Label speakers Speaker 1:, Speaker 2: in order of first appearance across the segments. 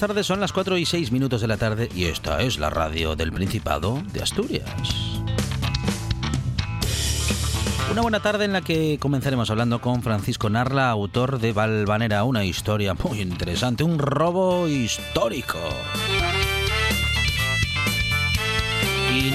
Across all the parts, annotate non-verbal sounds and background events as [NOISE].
Speaker 1: Tardes. Son las 4 y 6 minutos de la tarde y esta es la radio del Principado de Asturias. Una buena tarde en la que comenzaremos hablando con Francisco Narla, autor de Valvanera, una historia muy interesante, un robo histórico.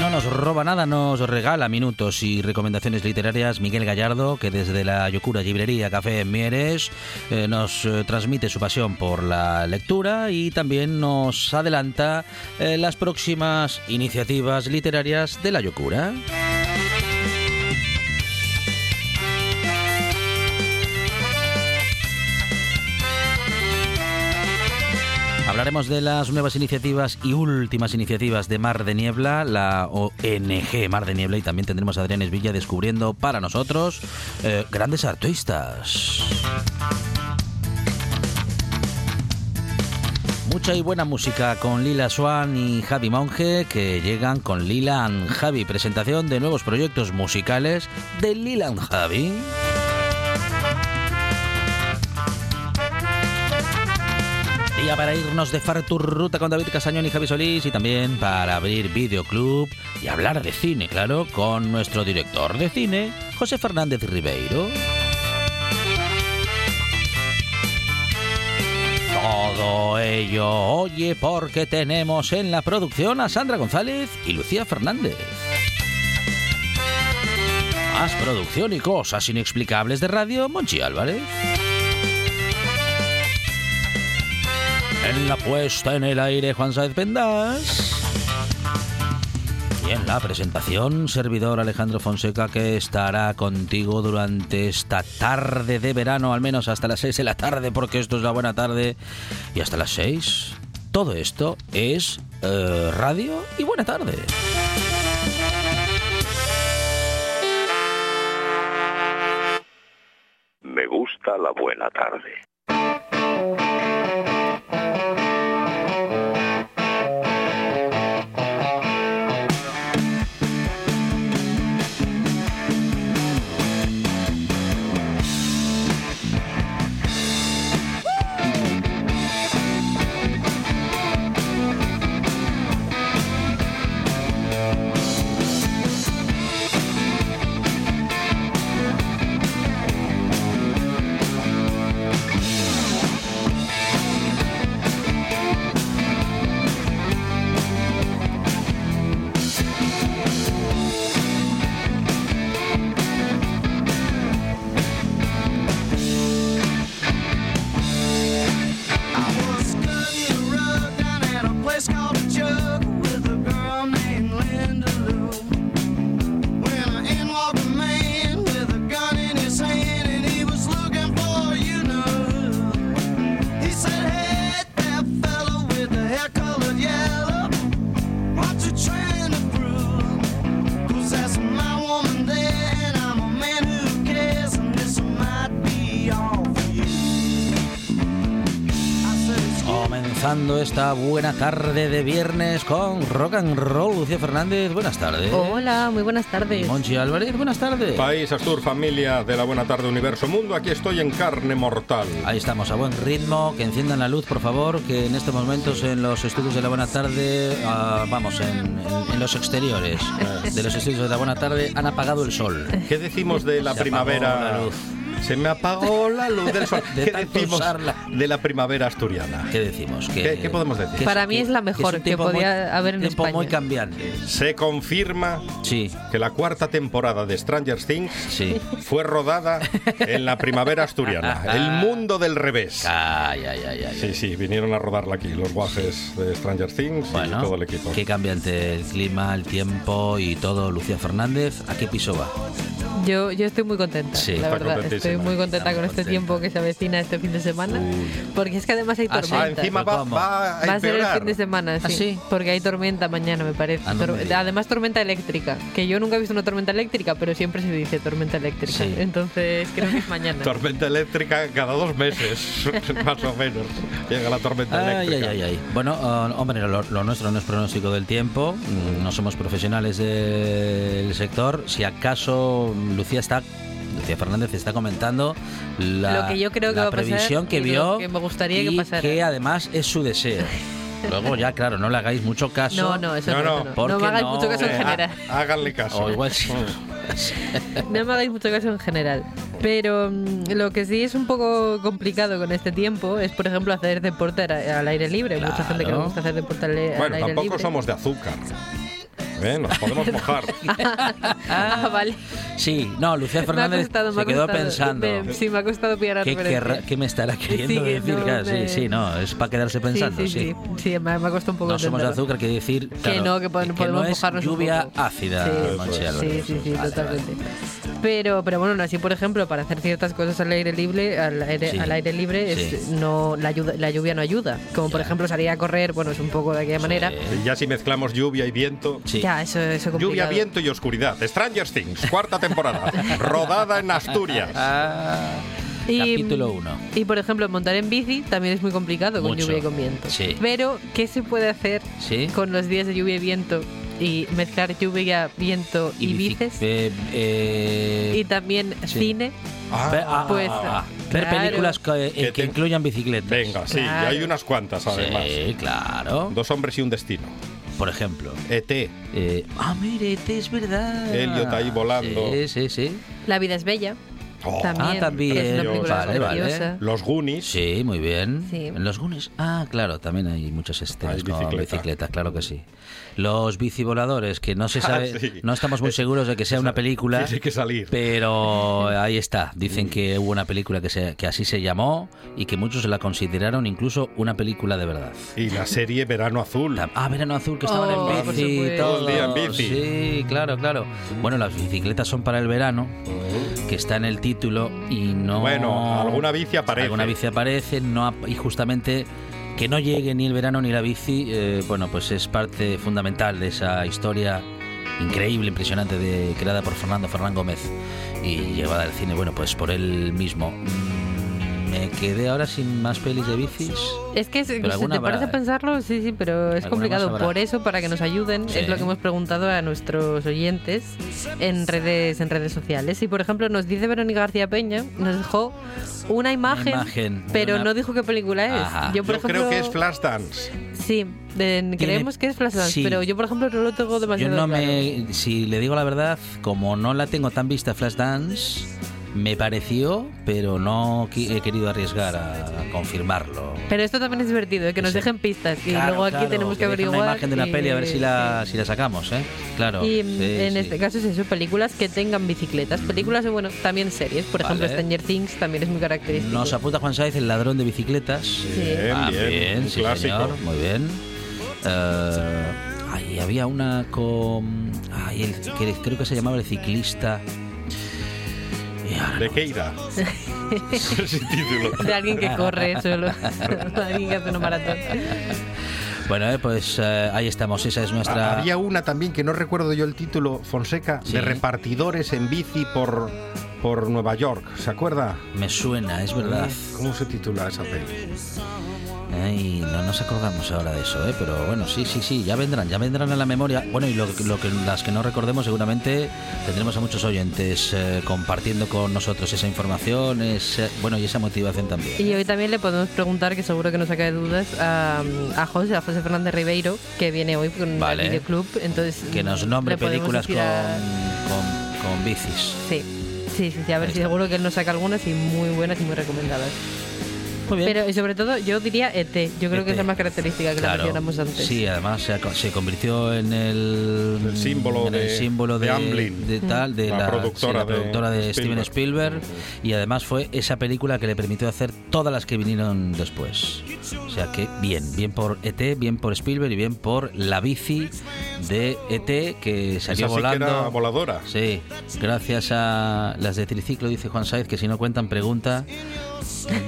Speaker 1: No nos roba nada, nos regala minutos y recomendaciones literarias Miguel Gallardo, que desde la Yocura Librería Café Mieres eh, nos eh, transmite su pasión por la lectura y también nos adelanta eh, las próximas iniciativas literarias de la Yocura. Hablaremos de las nuevas iniciativas y últimas iniciativas de Mar de Niebla, la ONG Mar de Niebla, y también tendremos a Adrián Esvilla descubriendo para nosotros eh, grandes artistas. Mucha y buena música con Lila Swan y Javi Monge que llegan con Lila and Javi. Presentación de nuevos proyectos musicales de Lila Javi. Día para irnos de Ruta con David Casañón y Javi Solís y también para abrir videoclub y hablar de cine, claro, con nuestro director de cine, José Fernández Ribeiro. Todo ello, oye, porque tenemos en la producción a Sandra González y Lucía Fernández. Más producción y cosas inexplicables de radio, Monchi Álvarez. En la puesta en el aire, Juan Saez Pendas. Y en la presentación, servidor Alejandro Fonseca, que estará contigo durante esta tarde de verano, al menos hasta las 6 de la tarde, porque esto es la buena tarde, y hasta las 6. Todo esto es eh, radio y buena tarde.
Speaker 2: Me gusta la buena tarde.
Speaker 1: Esta buena tarde de viernes con Rock and Roll. Lucía Fernández, buenas tardes.
Speaker 3: Hola, muy buenas tardes.
Speaker 1: Monchi Álvarez, buenas tardes.
Speaker 4: País Astur, familia de la Buena Tarde Universo Mundo, aquí estoy en carne mortal.
Speaker 1: Ahí estamos, a buen ritmo, que enciendan la luz, por favor, que en estos momentos en los estudios de la Buena Tarde, ah, vamos, en, los exteriores de los estudios de la Buena Tarde han apagado el sol.
Speaker 4: ¿Qué decimos de la primavera? Se me apagó la luz del sol. [LAUGHS]
Speaker 1: De
Speaker 4: ¿Qué decimos
Speaker 1: usarla.
Speaker 4: de la primavera asturiana?
Speaker 1: ¿Qué decimos? Que-
Speaker 4: ¿Qué- qué podemos decir?
Speaker 1: que
Speaker 3: Para mí es la mejor que podía
Speaker 1: muy-
Speaker 3: haber en
Speaker 1: tiempo
Speaker 3: España.
Speaker 1: muy cambiante.
Speaker 4: Se confirma
Speaker 1: Sí,
Speaker 4: que la cuarta temporada de Stranger Things
Speaker 1: sí.
Speaker 4: fue rodada en la primavera asturiana. [LAUGHS] El mundo del revés.
Speaker 1: Ay, ay, ay, ay.
Speaker 4: Sí, sí, vinieron a rodarla aquí los guajes de Stranger Things
Speaker 1: Bueno,
Speaker 4: y todo el equipo.
Speaker 1: qué cambiante el clima, el tiempo y todo. Lucía Fernández, ¿a qué piso va?
Speaker 3: Yo, yo estoy muy contenta,
Speaker 1: Sí,
Speaker 3: la verdad. Estoy muy contenta con este
Speaker 1: contenta.
Speaker 3: tiempo que se avecina este fin de semana. Porque es que además hay
Speaker 1: Ah, sí.
Speaker 3: tormenta.
Speaker 4: Ah, encima va, va a
Speaker 3: Va a ser el fin de semana, sí.
Speaker 1: ¿Ah, sí?
Speaker 3: Porque hay tormenta mañana, me parece.
Speaker 1: Ah, no me.
Speaker 3: Además, tormenta eléctrica. Que yo nunca he visto una tormenta eléctrica, pero siempre se dice tormenta eléctrica.
Speaker 1: Sí.
Speaker 3: Entonces, creo que es [LAUGHS] mañana.
Speaker 4: Tormenta eléctrica cada dos meses, [LAUGHS] más o menos. Llega la tormenta
Speaker 1: Ay, ay,
Speaker 4: eléctrica.
Speaker 1: ay, ay. Bueno, uh, hombre, lo, lo nuestro no es pronóstico del tiempo, mm, no somos profesionales del sector. Si acaso Lucía está, Lucía Fernández está comentando la,
Speaker 3: Lo que yo creo que
Speaker 1: la
Speaker 3: va a pasar
Speaker 1: previsión que vio
Speaker 3: que me gustaría que
Speaker 1: y
Speaker 3: pasara.
Speaker 1: que además es su deseo. [LAUGHS] Luego ya, claro, no le hagáis mucho caso.
Speaker 3: No, no, eso
Speaker 4: No,
Speaker 3: no.
Speaker 4: no,
Speaker 3: no.
Speaker 1: ¿por
Speaker 3: No
Speaker 1: qué
Speaker 3: me hagáis
Speaker 1: no?
Speaker 3: mucho caso en general.
Speaker 4: há- háganle caso.
Speaker 1: O igual sí. [LAUGHS]
Speaker 3: No me hagáis mucho caso en general. Pero mm, lo que sí es un poco complicado con este tiempo es, por ejemplo, hacer deporte al al aire libre. Hay Mucha gente que le
Speaker 1: Claro.
Speaker 3: gusta hacer deporte al, al
Speaker 4: Bueno,
Speaker 3: aire
Speaker 4: tampoco
Speaker 3: libre.
Speaker 4: somos de azúcar. ¿Eh? Nos podemos mojar. [LAUGHS]
Speaker 3: Ah, vale.
Speaker 1: Sí, no, Lucía Fernández
Speaker 3: costado,
Speaker 1: se quedó
Speaker 3: costado.
Speaker 1: pensando.
Speaker 3: Me- sí, me ha costado pillar la
Speaker 1: ¿Qué, querrá- qué me estará queriendo
Speaker 3: Sí, que
Speaker 1: decir?
Speaker 3: no
Speaker 1: Claro,
Speaker 3: me-
Speaker 1: Sí, sí, no, es para quedarse pensando,
Speaker 3: sí,
Speaker 1: sí.
Speaker 3: sí, sí, sí, me, me ha costado un poco
Speaker 1: No somos de
Speaker 3: entenderlo.
Speaker 1: azúcar, quiere decir claro,
Speaker 3: no, que pod-
Speaker 1: no
Speaker 3: podemos
Speaker 1: es
Speaker 3: mojarnos un
Speaker 1: lluvia
Speaker 3: poco.
Speaker 1: ácida,
Speaker 3: Sí,
Speaker 4: sí,
Speaker 1: Álvarez.
Speaker 3: Sí, sí, sí,
Speaker 1: Vale,
Speaker 3: totalmente.
Speaker 1: vale.
Speaker 3: Pero, pero bueno, así, por ejemplo, para hacer ciertas cosas al aire libre, al aire,
Speaker 1: Sí.
Speaker 3: al aire libre, es, no, la, ayuda- la lluvia no ayuda. Como por ejemplo salir a correr, bueno, es un poco de aquella manera.
Speaker 4: Ya si mezclamos lluvia y viento.
Speaker 1: Sí.
Speaker 3: Ya, eso eso es complicado.
Speaker 4: Lluvia, viento y oscuridad. Stranger Things, cuarta temporada. [LAUGHS] rodada en Asturias.
Speaker 1: Ah,
Speaker 3: Y,
Speaker 1: capítulo 1.
Speaker 3: Y por ejemplo, montar en bici también es muy complicado con
Speaker 1: Mucho.
Speaker 3: lluvia y con viento.
Speaker 1: Sí.
Speaker 3: Pero, ¿qué se puede hacer
Speaker 1: Sí.
Speaker 3: con los días de lluvia y viento y mezclar lluvia, viento y,
Speaker 1: bici-
Speaker 3: bices?
Speaker 1: eh, eh,
Speaker 3: y también
Speaker 1: sí.
Speaker 3: cine.
Speaker 1: ver, ah,
Speaker 3: pues,
Speaker 1: ah, ah, ver
Speaker 3: claro.
Speaker 1: películas que, eh,
Speaker 4: Que
Speaker 1: que
Speaker 4: te-
Speaker 1: incluyan bicicletas.
Speaker 4: Venga, sí,
Speaker 3: Claro.
Speaker 4: y hay unas cuantas además.
Speaker 1: Sí, claro.
Speaker 4: Dos hombres y un destino.
Speaker 1: Por ejemplo.
Speaker 4: ET.
Speaker 1: eh, ah, mire, este es verdad.
Speaker 4: Elliot ahí volando.
Speaker 1: Sí, sí, sí.
Speaker 3: La vida es bella.
Speaker 4: Oh,
Speaker 3: También.
Speaker 1: Ah, también. Vale, vale.
Speaker 4: Los Goonies.
Speaker 1: Sí, muy bien.
Speaker 3: Sí.
Speaker 1: En los Gunes. Ah, claro, también hay muchas escenas
Speaker 4: Hay
Speaker 1: con
Speaker 4: bicicleta.
Speaker 1: bicicletas, claro que sí. Los bicivoladores, que no se [LAUGHS]
Speaker 4: Ah,
Speaker 1: sabe,
Speaker 4: sí.
Speaker 1: no estamos muy seguros de que sea una película.
Speaker 4: Tiene [LAUGHS] que salir.
Speaker 1: Pero [LAUGHS] ahí está. Dicen que hubo una película que, se, que así se llamó y que muchos la consideraron incluso una película de verdad.
Speaker 4: Y la serie Verano Azul.
Speaker 1: Ah, Verano Azul, que estaban
Speaker 3: Oh,
Speaker 1: en
Speaker 3: por
Speaker 1: bici. todo.
Speaker 4: El día en bici.
Speaker 1: Sí, claro, claro. Bueno, las bicicletas son para el verano, que está en el título y no.
Speaker 4: Bueno, alguna bici aparece.
Speaker 1: Alguna bici aparece, no, y justamente que no llegue ni el verano ni la bici, eh, bueno, pues es parte fundamental de esa historia increíble, impresionante, de, creada por Fernando Fernán Gómez y llevada al cine, bueno, pues por él mismo. Me quedé ahora sin más pelis de bicis.
Speaker 3: Es que, si te parece pensarlo, sí, sí, pero es complicado. Por eso, para que nos ayuden,
Speaker 1: Sí.
Speaker 3: es lo que hemos preguntado a nuestros oyentes en redes, en redes sociales. Y por ejemplo, nos dice Verónica García Peña, nos dejó una imagen, pero
Speaker 1: una-
Speaker 3: no dijo qué película es.
Speaker 1: Ajá.
Speaker 3: Yo, por
Speaker 4: Yo
Speaker 3: ejemplo,
Speaker 4: creo que es Flashdance.
Speaker 3: Sí, de- creemos que es Flashdance,
Speaker 1: sí.
Speaker 3: pero yo, por ejemplo, no lo tengo
Speaker 1: Yo
Speaker 3: demasiado
Speaker 1: no
Speaker 3: claro.
Speaker 1: me. Si le digo la verdad, como no la tengo tan vista Flashdance, me pareció, pero no he querido arriesgar a confirmarlo.
Speaker 3: Pero esto también es divertido, ¿eh? que nos
Speaker 1: Sí.
Speaker 3: dejen pistas y
Speaker 1: Claro,
Speaker 3: luego aquí
Speaker 1: claro,
Speaker 3: tenemos que
Speaker 1: dejen
Speaker 3: averiguar.
Speaker 1: una imagen de la
Speaker 3: y-
Speaker 1: peli a ver si la, si la sacamos, ¿eh? Claro.
Speaker 3: Y
Speaker 1: sí,
Speaker 3: mm, en
Speaker 1: sí.
Speaker 3: este caso es eso, películas que tengan bicicletas. Películas, y bueno, también series. Por ejemplo. Stranger Things también es muy característico.
Speaker 1: Nos apunta Juan Sáez, el ladrón de bicicletas.
Speaker 4: Bien,
Speaker 1: Ah,
Speaker 4: bien. un
Speaker 1: sí,
Speaker 4: clásico.
Speaker 1: señor, muy bien. Eh, ay, había una con. Ay, el, que creo que se llamaba el ciclista.
Speaker 4: ¿De qué irá? [LAUGHS] Ese título.
Speaker 3: De alguien que corre solo. De [LAUGHS] alguien que hace una maratón.
Speaker 1: Bueno, eh, pues eh, ahí estamos, esa es nuestra...
Speaker 4: Ah, Había una también que no recuerdo yo el título, Fonseca,
Speaker 1: Sí.
Speaker 4: de repartidores en bici por, por Nueva York. ¿Se acuerda?
Speaker 1: Me suena, es verdad.
Speaker 4: ¿Cómo se titula esa peli?
Speaker 1: Ay, no nos acordamos ahora de eso, ¿eh? pero bueno, sí, sí, sí, ya vendrán, ya vendrán a la memoria. Bueno, y lo, lo que, las que no recordemos seguramente tendremos a muchos oyentes eh, compartiendo con nosotros esa información, ese- bueno, y esa motivación también.
Speaker 3: Y hoy también le podemos preguntar, que seguro que nos saca de dudas, a, a José, a José Fernández Ribeiro, que viene hoy con
Speaker 1: Vale.
Speaker 3: el videoclub. Entonces,
Speaker 1: Que nos nombre películas con,
Speaker 3: a-
Speaker 1: con, con bicis.
Speaker 3: Sí. Sí, sí, sí, a ver si seguro que él nos saca algunas y muy buenas y muy recomendadas.
Speaker 1: Muy bien.
Speaker 3: Pero y sobre todo yo diría ET, yo creo que es la
Speaker 1: ET.
Speaker 3: más característica que la
Speaker 1: Claro.
Speaker 3: mencionamos antes.
Speaker 1: Sí, además se, convirtió en el,
Speaker 4: El símbolo
Speaker 1: en el
Speaker 4: de-
Speaker 1: símbolo
Speaker 4: de
Speaker 1: de,
Speaker 4: Amblin.
Speaker 1: de tal, de
Speaker 4: La
Speaker 1: la,
Speaker 4: productora
Speaker 1: sí, la
Speaker 4: de
Speaker 1: productora de, Steven
Speaker 4: Spielberg.
Speaker 1: Spielberg y además fue esa película que le permitió hacer todas las que vinieron después. O sea que bien, bien por ET, bien por Spielberg y bien por la bici de ET que salió
Speaker 4: Esa sí que
Speaker 1: volando.
Speaker 4: era voladora.
Speaker 1: Sí, gracias a las de triciclo, dice Juan Saiz, que si no cuentan pregunta.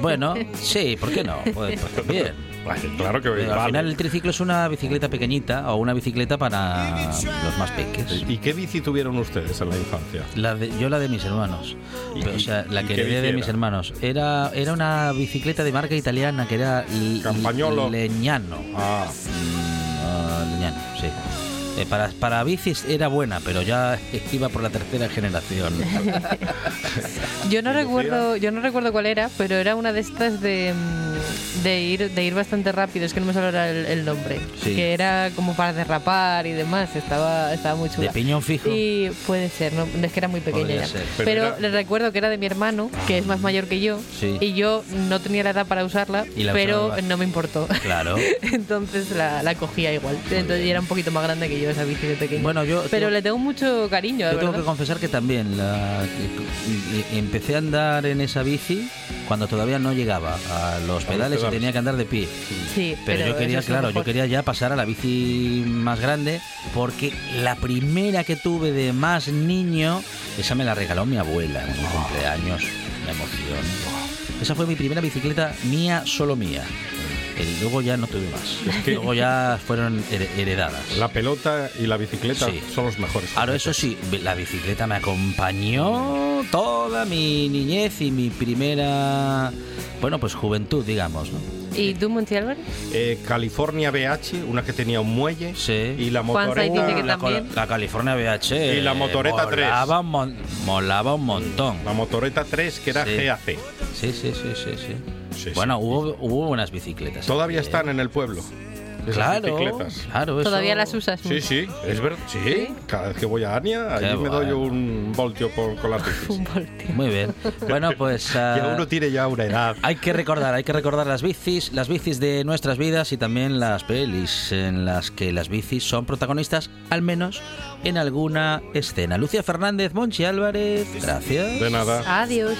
Speaker 1: Bueno, [LAUGHS] sí, ¿por qué no? Pues, pues también.
Speaker 4: Vale, claro que
Speaker 1: Pero al
Speaker 4: vale.
Speaker 1: final el triciclo es una bicicleta pequeñita o una bicicleta para los más pequeños.
Speaker 4: ¿Y qué bici tuvieron ustedes en la infancia?
Speaker 1: La de, yo la de mis hermanos.
Speaker 4: ¿Y-
Speaker 1: Pero, o sea, la que heredé de mis hermanos. Era, era una bicicleta de marca italiana que era
Speaker 4: Campagnolo.
Speaker 1: Leñano.
Speaker 4: Ah.
Speaker 1: Eh, para, para bicis era buena, pero ya iba por la tercera generación. [LAUGHS]
Speaker 3: Yo no
Speaker 4: ¿Qué
Speaker 3: recuerdo, yo no recuerdo cuál era, pero era una de estas de, mm, de ir de ir bastante rápido, es que no me sale ahora el, el nombre.
Speaker 1: Sí.
Speaker 3: Que era como para derrapar y demás, estaba, estaba muy
Speaker 1: De
Speaker 3: chula.
Speaker 1: piñón fijo.
Speaker 3: Y puede ser, no, es que era muy pequeña
Speaker 1: Podría
Speaker 3: ya.
Speaker 1: ser.
Speaker 4: Pero
Speaker 3: Pero,
Speaker 4: era-
Speaker 3: le recuerdo que era de mi hermano, que es más mayor que yo,
Speaker 1: Sí.
Speaker 3: y yo no tenía la edad para usarla,
Speaker 1: Y la
Speaker 3: pero
Speaker 1: usaba.
Speaker 3: no me importó.
Speaker 1: Claro. [LAUGHS]
Speaker 3: Entonces la, la cogía igual. Entonces y era un poquito más grande que yo esa bici de pequeño.
Speaker 1: Bueno, yo
Speaker 3: pero
Speaker 1: tengo-
Speaker 3: le tengo mucho cariño, de
Speaker 1: Yo tengo que confesar que también la- empecé a andar en esa bici cuando todavía no llegaba a los pedales y tenía que andar de pie.
Speaker 3: Sí,
Speaker 1: Pero, yo quería, claro, yo quería ya pasar a la bici más grande porque la primera que tuve de más niño, esa me la regaló mi abuela en mi cumpleaños. La emoción. Esa fue mi primera bicicleta mía, solo mía. Luego ya no tuve más.
Speaker 4: que-
Speaker 1: Luego ya fueron her- heredadas.
Speaker 4: la pelota y la bicicleta
Speaker 1: Sí.
Speaker 4: son los mejores.
Speaker 1: Claro, eso sí, la bicicleta me acompañó toda mi niñez y mi primera, bueno, pues juventud, digamos, ¿no?
Speaker 3: ¿Y tú, Monchi Álvarez?
Speaker 4: Eh, California BH, una que tenía un muelle.
Speaker 1: Sí.
Speaker 4: Y la
Speaker 3: Saiz dice que
Speaker 4: motoreta.
Speaker 1: la, California VH.
Speaker 4: Y la motoreta 3.
Speaker 1: molaba un, mon- molaba un montón.
Speaker 4: La motoreta 3, que era
Speaker 1: Sí.
Speaker 4: GAC.
Speaker 1: Sí, sí, sí, sí, sí.
Speaker 4: Sí,
Speaker 1: bueno,
Speaker 4: sí.
Speaker 1: hubo, hubo buenas bicicletas.
Speaker 4: Todavía
Speaker 1: Eh,
Speaker 4: están en el pueblo. esas
Speaker 1: Claro,
Speaker 4: bicicletas.
Speaker 1: claro. eso-
Speaker 3: ¿Todavía las usas?
Speaker 4: Sí, sí, es verdad. Sí, cada vez que voy a Ania,
Speaker 1: Qué
Speaker 4: allí me doy
Speaker 1: bueno.
Speaker 4: un voltio por, con las bicis.
Speaker 3: Un voltio.
Speaker 1: Muy bien. Bueno, pues... [LAUGHS]
Speaker 4: Ya
Speaker 1: ah,
Speaker 4: uno tiene ya una edad.
Speaker 1: Hay que recordar, hay que recordar las bicis, las bicis de nuestras vidas y también las pelis en las que las bicis son protagonistas, al menos en alguna escena. Lucia Fernández, Monchi Álvarez, gracias.
Speaker 4: De nada.
Speaker 3: Adiós.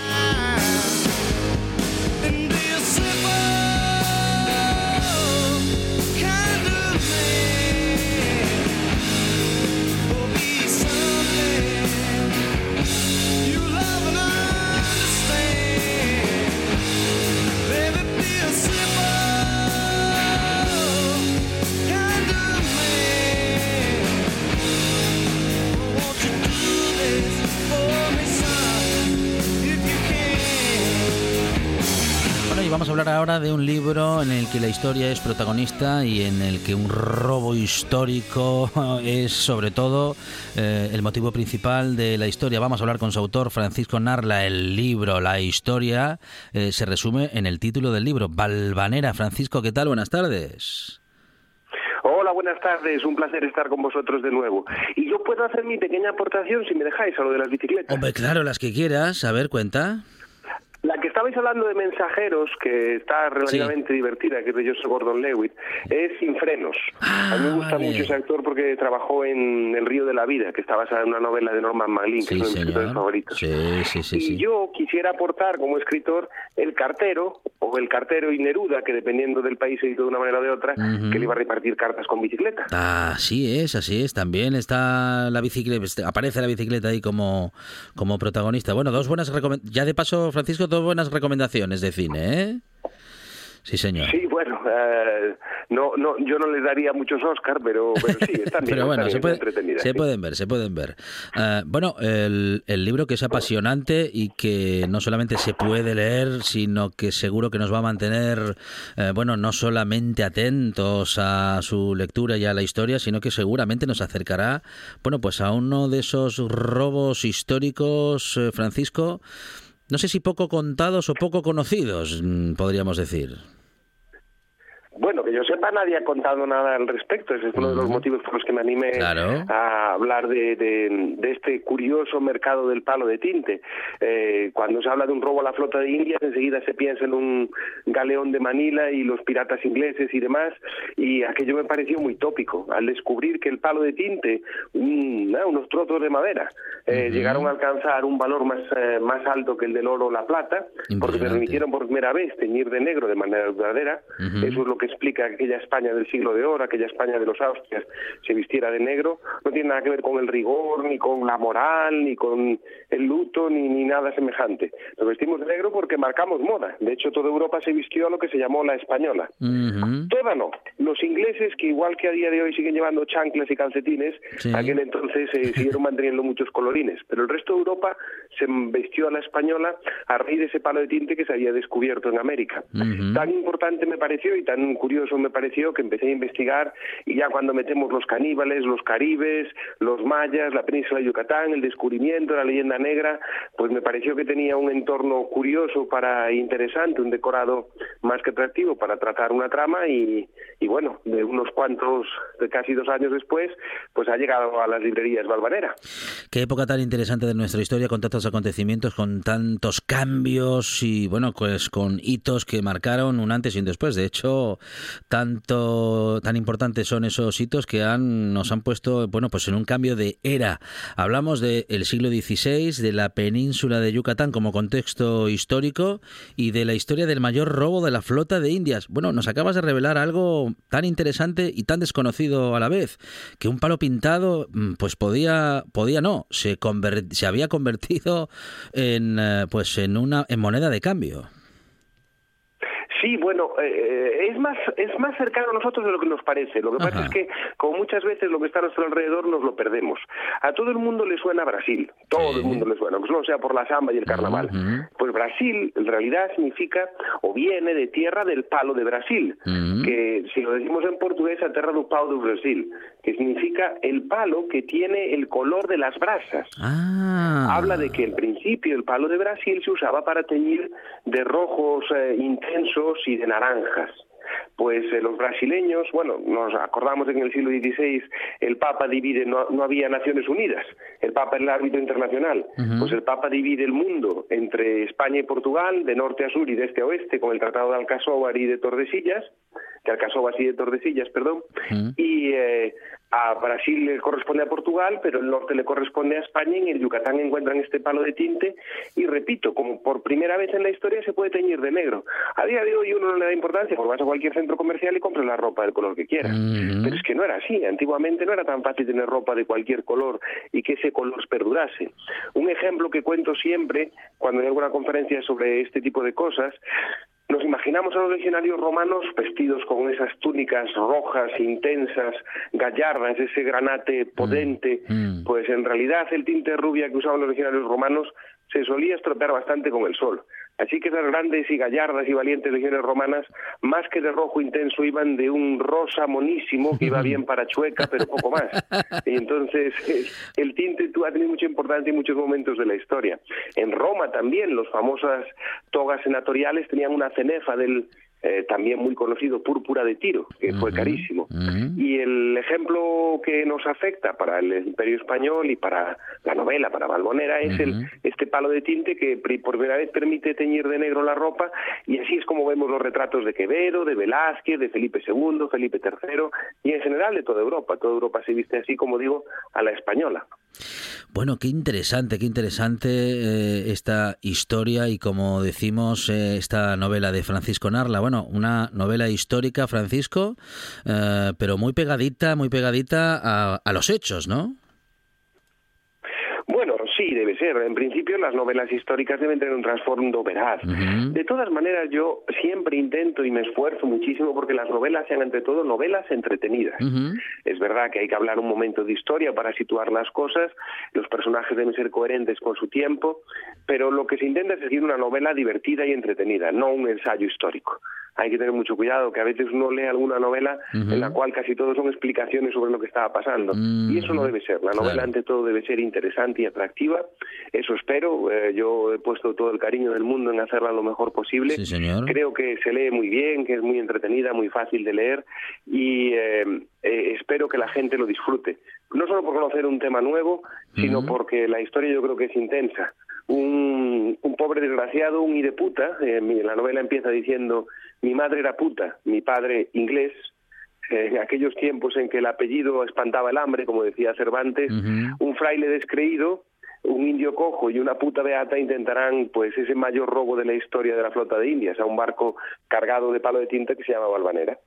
Speaker 1: Hablar ahora de un libro en el que la historia es protagonista y en el que un robo histórico [LAUGHS] es sobre todo eh, el motivo principal de la historia. Vamos a hablar con su autor, Francisco Narla. El libro, la historia, eh, se resume en el título del libro, Balvanera. Francisco, ¿qué tal? Buenas tardes.
Speaker 5: Hola, buenas tardes. Un placer estar con vosotros de nuevo. Y yo puedo hacer mi pequeña aportación si me dejáis a lo de las bicicletas.
Speaker 1: Hombre, claro, las que quieras. A ver, cuenta.
Speaker 5: Que estabais hablando de mensajeros, que está relativamente divertida, que es de Joseph Gordon Lewitt, es Sin frenos.
Speaker 1: Ah,
Speaker 5: a mí me gusta
Speaker 1: vale.
Speaker 5: mucho ese actor porque trabajó en El río de la vida, que está basada en una novela de Norman Maclean, que
Speaker 1: Sí,
Speaker 5: es uno de mis escritores favoritos.
Speaker 1: Sí, sí, sí,
Speaker 5: y
Speaker 1: sí.
Speaker 5: yo quisiera aportar como escritor el cartero, o el cartero y Neruda, que dependiendo del país se hizo de una manera o de otra,
Speaker 1: Ujú.
Speaker 5: que le iba a repartir cartas con bicicleta.
Speaker 1: Así es, así es. También está la bicicleta, este, aparece la bicicleta ahí como, como protagonista. Bueno, dos buenas recomendaciones. Ya de paso, Francisco, dos buenas recomendaciones de cine, ¿eh? Sí, señor.
Speaker 5: Sí, bueno, eh, no, no, yo no les daría muchos Oscar, pero, pero sí, están [LAUGHS] bien,
Speaker 1: Pero bueno, se, puede-
Speaker 5: sí.
Speaker 1: pueden ver, se pueden ver. Ah, bueno, el, el libro que es apasionante y que no solamente se puede leer, sino que seguro que nos va a mantener, eh, bueno, no solamente atentos a su lectura y a la historia, sino que seguramente nos acercará, bueno, pues a uno de esos robos históricos, eh, Francisco, no sé si poco contados o poco conocidos, mm, podríamos decir.
Speaker 5: Bueno, que yo sepa, nadie ha contado nada al respecto. Ese es uno de los motivos por los que me animé
Speaker 1: Claro.
Speaker 5: a hablar de, de- de este curioso mercado del palo de tinte. Eh, cuando se habla de un robo a la flota de Indias, enseguida se piensa en un galeón de Manila y los piratas ingleses y demás, y aquello me pareció muy tópico. Al descubrir que el palo de tinte, un- ah, unos trozos de madera, eh, llegaron a alcanzar un valor más, eh, más alto que el del oro o la plata, porque permitieron por primera vez teñir de negro de manera duradera. Eso es lo que explica que aquella España del siglo de oro, aquella España de los Austrias, se vistiera de negro. No tiene nada que ver con el rigor, ni con la moral, ni con el luto, ni, ni nada semejante. Nos vestimos de negro porque marcamos moda. De hecho, toda Europa se vistió a lo que se llamó la española.
Speaker 1: Ujú.
Speaker 5: Toda no. Los ingleses, que igual que a día de hoy siguen llevando chanclas y calcetines,
Speaker 1: Sí.
Speaker 5: aquel entonces eh, siguieron manteniendo muchos colorines. Pero el resto de Europa se vestió a la española a raíz de ese palo de tinte que se había descubierto en América. Tan importante me pareció y tan curioso me pareció que empecé a investigar y ya cuando metemos los caníbales, los caribes, los mayas, la península de Yucatán, el descubrimiento, la leyenda negra, pues me pareció que tenía un entorno curioso para interesante, un decorado más que atractivo para tratar una trama y, bueno, de unos cuantos, casi dos años después, pues ha llegado a las librerías Valvanera.
Speaker 1: Qué época tan interesante de nuestra historia con tantos acontecimientos, con tantos cambios y bueno, pues con hitos que marcaron un antes y un después. De hecho, tanto tan importantes son esos hitos que han nos han puesto bueno, pues en un cambio de era. Hablamos del siglo XVI, de la península de Yucatán como contexto histórico y de la historia del mayor robo de la flota de Indias. Bueno, nos acabas de revelar algo tan interesante y tan desconocido a la vez, que un palo pintado mm, pues podía podía no, se se había convertido en eh, pues en una en moneda de cambio.
Speaker 5: Sí, bueno, eh, es más es más cercano a nosotros de lo que nos parece. Lo que pasa es que, como muchas veces lo que está a nuestro alrededor nos lo perdemos. A todo el mundo le suena Brasil, todo
Speaker 1: Sí.
Speaker 5: el mundo le suena, aunque no sea por la samba y el carnaval. Pues Brasil, en realidad, significa o viene de tierra del palo de Brasil, que si lo decimos en portugués, a terra do pau do Brasil, que significa el palo que tiene el color de las brasas.
Speaker 1: Ah.
Speaker 5: Habla de que en principio el palo de Brasil se usaba para teñir de rojos eh, intensos y de naranjas. Pues eh, los brasileños, bueno, nos acordamos de que en el siglo XVI el Papa divide, no, no había Naciones Unidas, el Papa era el árbitro internacional, pues el Papa divide el mundo entre España y Portugal, de norte a sur y de este a oeste, con el Tratado de Alcasóbar y de Tordesillas, de Alcasóbas y de Tordesillas, perdón, y eh, a Brasil le corresponde a Portugal, pero el norte le corresponde a España y en el Yucatán encuentran este palo de tinte y repito, como por primera vez en la historia se puede teñir de negro. A día de hoy uno no le da importancia porque vas a cualquier centro comercial y compras la ropa del color que quieras. Pero es que no era así, antiguamente no era tan fácil tener ropa de cualquier color y que ese color perdurase. Un ejemplo que cuento siempre cuando hay alguna conferencia sobre este tipo de cosas nos imaginamos a los legionarios romanos vestidos con esas túnicas rojas, intensas, gallardas, ese granate potente.
Speaker 1: mm.
Speaker 5: Pues en realidad el tinte rubia que usaban los legionarios romanos se solía estropear bastante con el sol. Así que esas grandes y gallardas y valientes legiones romanas, más que de rojo intenso, iban de un rosa monísimo que iba bien para chueca, pero poco más. Y entonces [LAUGHS] el tinte ha tenido mucha importancia en muchos momentos de la historia. En Roma también los famosas togas senatoriales tenían una cenefa del eh, también muy conocido púrpura de Tiro, que fue carísimo. Y el ejemplo que nos afecta para el Imperio Español y para la novela, para Balbonera, es el, este palo de tinte que por primera vez permite teñir de negro la ropa y así es como vemos los retratos de Quevedo, de Velázquez, de Felipe II, Felipe III y en general de toda Europa. Toda Europa se viste así, como digo, a la española.
Speaker 1: Bueno, qué interesante, qué interesante eh, esta historia y como decimos, eh, esta novela de Francisco Narla. Bueno, una novela histórica, Francisco, eh, pero muy pegadita, muy pegadita a, a los hechos, ¿no?
Speaker 5: Ser. En principio las novelas históricas deben tener un trasfondo veraz. De todas maneras, yo siempre intento y me esfuerzo muchísimo porque las novelas sean, entre todo, novelas entretenidas. Es verdad que hay que hablar un momento de historia para situar las cosas, los personajes deben ser coherentes con su tiempo, pero lo que se intenta es escribir una novela divertida y entretenida, no un ensayo histórico. Hay que tener mucho cuidado, que a veces uno lee alguna novela en la cual casi todo son explicaciones sobre lo que estaba pasando. Y eso no debe ser. La novela, ante todo, debe ser interesante y atractiva. Eso espero. Eh, yo he puesto todo el cariño del mundo en hacerla lo mejor posible. Creo que se lee muy bien, que es muy entretenida, muy fácil de leer y eh, eh, espero que la gente lo disfrute. No solo por conocer un tema nuevo, sino porque la historia yo creo que es intensa. Un, un pobre desgraciado, un hideputa, eh, la novela empieza diciendo mi madre era puta, mi padre inglés, en aquellos tiempos en que el apellido espantaba el hambre, como decía Cervantes, un fraile descreído, un indio cojo y una puta beata intentarán pues ese mayor robo de la historia de la flota de Indias a un barco cargado de palo de tinta que se llama Balvanera.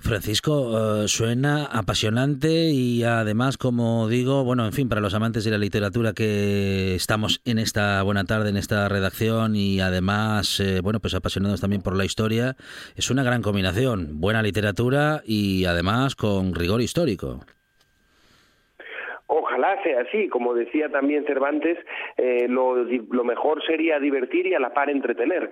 Speaker 1: Francisco, eh, suena apasionante y además, como digo, bueno, en fin, para los amantes de la literatura que estamos en esta buena tarde, en esta redacción y además, eh, bueno, pues apasionados también por la historia, es una gran combinación, buena literatura y además con rigor histórico.
Speaker 5: Ojalá sea así, como decía también Cervantes, eh, lo, lo, mejor sería divertir y a la par entretener.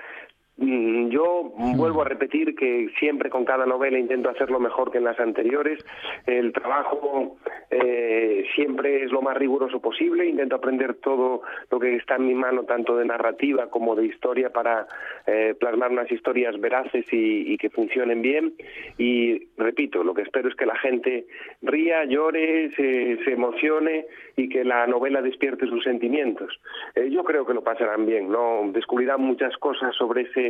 Speaker 5: Mm, yo vuelvo a repetir que siempre con cada novela intento hacerlo mejor que en las anteriores. El trabajo eh, siempre es lo más riguroso posible. Intento aprender todo lo que está en mi mano, tanto de narrativa como de historia, para eh, plasmar unas historias veraces y, que funcionen bien. Y repito, lo que espero es que la gente ría, llore, se, emocione y que la novela despierte sus sentimientos. Eh, yo creo que lo pasarán bien, ¿no? Descubrirán muchas cosas sobre ese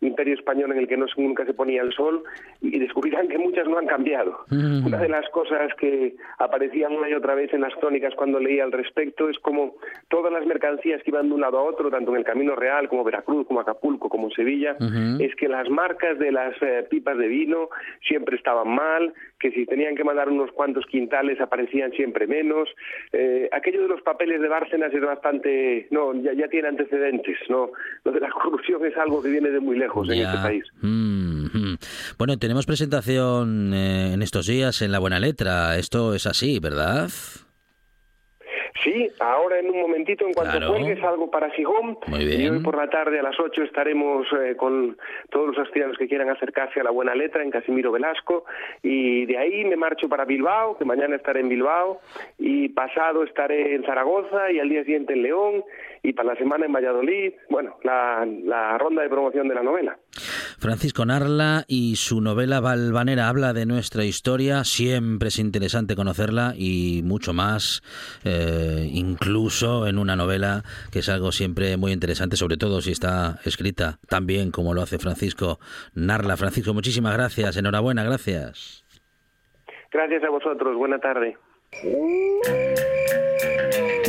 Speaker 5: imperio español en el que no, nunca se ponía el sol y descubrirán que muchas no han cambiado. Mm. Una de las cosas que aparecían una y otra vez en las crónicas cuando leía al respecto es como todas las mercancías que iban de un lado a otro, tanto en el Camino Real como Veracruz, como Acapulco, como Sevilla, es que las marcas de las eh, pipas de vino siempre estaban mal, que si tenían que mandar unos cuantos quintales aparecían siempre menos. Eh, aquello de los papeles de Bárcenas es bastante, no, ya, ya tiene antecedentes, no, lo de la corrupción es algo que viene de muy lejos en este país.
Speaker 1: Mm-hmm. Bueno, tenemos presentación eh, en estos días en La Buena Letra. Esto es así, ¿verdad?
Speaker 5: Sí, ahora en un momentito, en cuanto claro. cuelgue, salgo para Gijón. Y hoy por la tarde a las 8 estaremos eh, con todos los asturianos que quieran acercarse a la buena letra en Casimiro Velasco. Y de ahí me marcho para Bilbao, que mañana estaré en Bilbao. Y pasado estaré en Zaragoza y al día siguiente en León y para la semana en Valladolid, bueno, la, la ronda de promoción de la novela.
Speaker 1: Francisco Narla y su novela Valvanera habla de nuestra historia, siempre es interesante conocerla y mucho más, eh, incluso en una novela que es algo siempre muy interesante, sobre todo si está escrita tan bien como lo hace Francisco Narla. Francisco, muchísimas gracias, enhorabuena, gracias.
Speaker 5: Gracias a vosotros, buena tarde.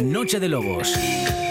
Speaker 6: Noche de Lobos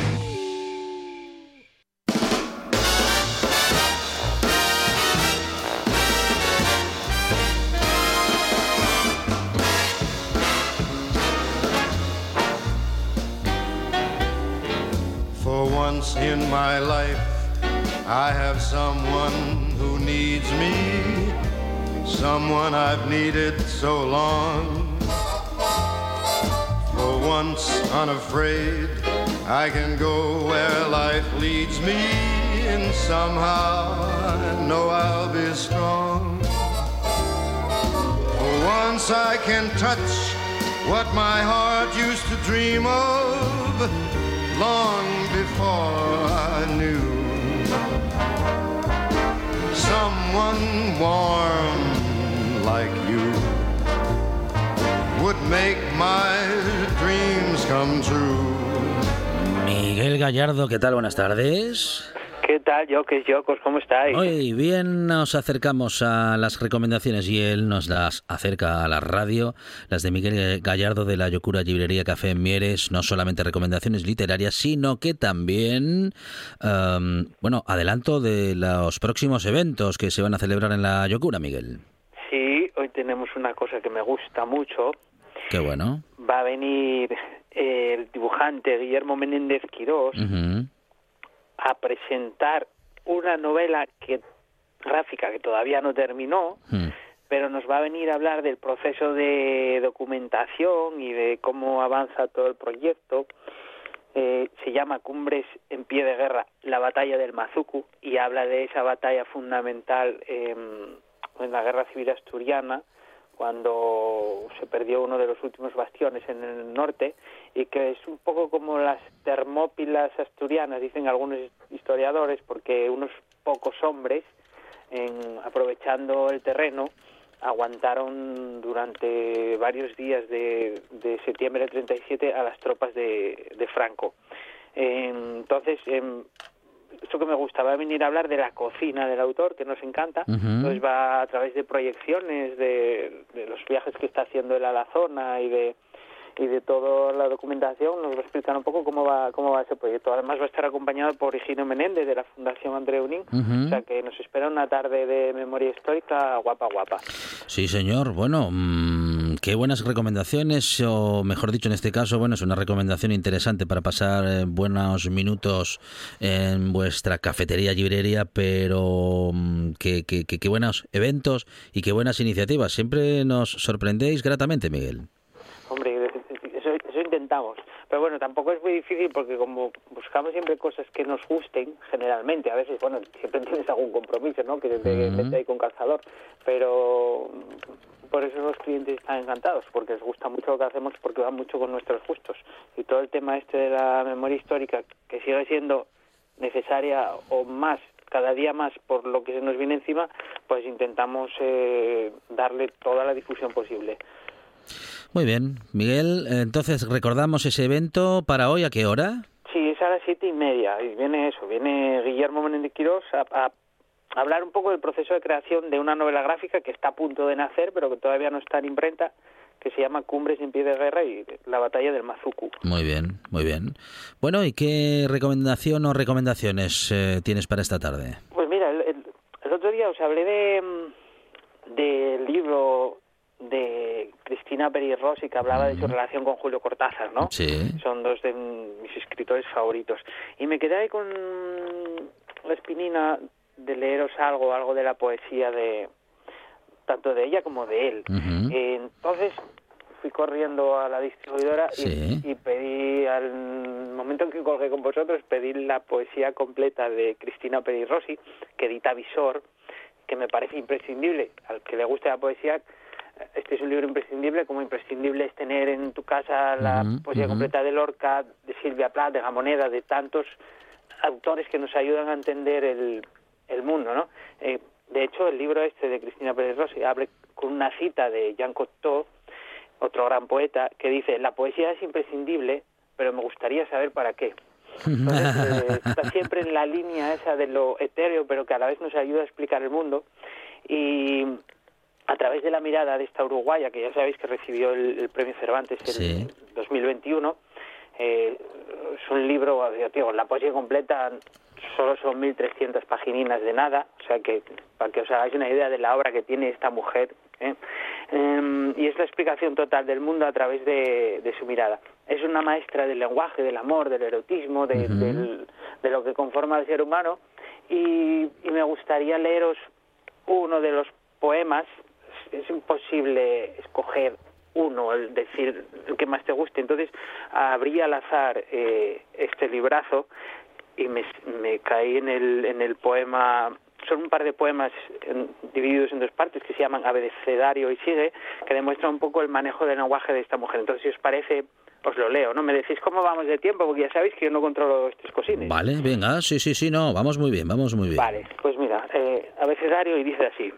Speaker 7: Once in my life I have someone who needs me, someone I've needed so long. For once unafraid, I can go where life leads me, and somehow I know I'll be strong. For once I can touch what my heart used to dream of long before I knew someone warm like you would make my dreams come true.
Speaker 1: Miguel Gallardo, ¿qué tal? Buenas tardes.
Speaker 8: ¿Qué tal, Jokes, Jocos? ¿Cómo estáis?
Speaker 1: Muy bien, nos acercamos a las recomendaciones y él nos las acerca a la radio, las de Miguel Gallardo de la Yocura Librería Café en Mieres, no solamente recomendaciones literarias, sino que también, um, bueno, adelanto de los próximos eventos que se van a celebrar en la Yocura, Miguel.
Speaker 8: Sí, hoy tenemos una cosa que me gusta mucho.
Speaker 1: Qué bueno.
Speaker 8: Va a venir el dibujante Guillermo Menéndez Quirós. A presentar una novela que gráfica que todavía no terminó,
Speaker 1: Mm.
Speaker 8: pero nos va a venir a hablar del proceso de documentación y de cómo avanza todo el proyecto. Eh, se llama Cumbres en pie de guerra, la batalla del Mazucu, y habla de esa batalla fundamental em, en la guerra civil asturiana, cuando se perdió uno de los últimos bastiones en el norte, y que es un poco como las termópilas asturianas, dicen algunos historiadores, porque unos pocos hombres, en, aprovechando el terreno, aguantaron durante varios días de, de septiembre del 37 a las tropas de, de Franco. Eh, entonces, em, eso que me gusta, va a venir a hablar de la cocina del autor, que nos encanta, entonces va a través de proyecciones, de, de los viajes que está haciendo él a la zona y de y de toda la documentación nos va a explicar un poco cómo va cómo va ese proyecto. Además va a estar acompañado por Higino Menéndez de la Fundación Andreu Nin, o sea que nos espera una tarde de memoria histórica guapa guapa.
Speaker 1: Sí, señor. Bueno, mm, qué buenas recomendaciones, o mejor dicho, en este caso, bueno, es una recomendación interesante para pasar eh, buenos minutos en vuestra cafetería, librería, pero mm, qué, qué- qué- qué buenos eventos y qué buenas iniciativas. Siempre nos sorprendéis gratamente, Miguel.
Speaker 8: Hombre, eso, eso intentamos. Pero bueno, tampoco es muy difícil porque como buscamos siempre cosas que nos gusten, generalmente, a veces, bueno, siempre [LAUGHS] tienes algún compromiso, ¿no? Que te
Speaker 1: Ujú.
Speaker 8: mete ahí con calzador. Pero mm, por eso los clientes están encantados, porque les gusta mucho lo que hacemos, porque va mucho con nuestros gustos. Y todo el tema este de la memoria histórica, que sigue siendo necesaria o más cada día más por lo que se nos viene encima, pues intentamos eh, darle toda la difusión posible.
Speaker 1: Muy bien, Miguel, entonces recordamos ese evento para hoy, ¿a qué hora?
Speaker 8: Sí, es a las siete y media y viene eso, viene Guillermo Menéndez Quirós a, a hablar un poco del proceso de creación de una novela gráfica que está a punto de nacer, pero que todavía no está en imprenta, que se llama Cumbres en pie de guerra y la batalla del Mazuku.
Speaker 1: Muy bien, muy bien. Bueno, ¿y qué recomendación o recomendaciones eh, tienes para esta tarde?
Speaker 8: Pues mira, el, el- el otro día os hablé de mm, del libro de Cristina Peri Rossi que hablaba de su relación con Julio Cortázar, ¿no?
Speaker 1: Sí.
Speaker 8: Son dos de mis escritores favoritos. Y me quedé ahí con la espinina de leeros algo, algo de la poesía de tanto de ella como de él. Eh, entonces fui corriendo a la distribuidora y-
Speaker 1: Sí.
Speaker 8: y, pedí, al momento en que colgué con vosotros, pedí la poesía completa de Cristina Peri Rossi, que edita Visor, que me parece imprescindible. Al que le guste la poesía, este es un libro imprescindible, como imprescindible es tener en tu casa la poesía completa de Lorca, de Silvia Plath, de Gamoneda, de tantos autores que nos ayudan a entender el, el mundo, ¿no? Eh, de hecho, el libro este de Cristina Pérez Rossi abre con una cita de Jean Cocteau, otro gran poeta, que dice, la poesía es imprescindible, pero me gustaría saber para qué. Entonces, eh, [LAUGHS] está siempre en la línea esa de lo etéreo, pero que a la vez nos ayuda a explicar el mundo. Y a través de la mirada de esta uruguaya, que ya sabéis que recibió el, el premio Cervantes en
Speaker 1: Sí.
Speaker 8: 2021, eh, es un libro, digo, la poesía completa solo son 1.300 pagininas de nada, o sea que para que os hagáis una idea de la obra que tiene esta mujer, ¿eh? Em, y es la explicación total del mundo a través de, de su mirada. Es una maestra del lenguaje, del amor, del erotismo, de,
Speaker 1: Ujú.
Speaker 8: del- de lo que conforma al ser humano, y, y me gustaría leeros uno de los poemas, es, imposible escoger uno, el decir el que más te guste, entonces abrí al azar eh, este librazo y me, me caí en el, en el poema, son un par de poemas divididos en dos partes que se llaman Abecedario y Sigue, que demuestran un poco el manejo del lenguaje de esta mujer. Entonces, si os parece, os lo leo, ¿no? Me decís cómo vamos de tiempo, porque ya sabéis que yo no controlo estos cosines.
Speaker 1: Vale, venga, sí, sí, sí, no, vamos muy bien, vamos muy bien.
Speaker 8: Vale, pues mira, eh, abecedario y dice así.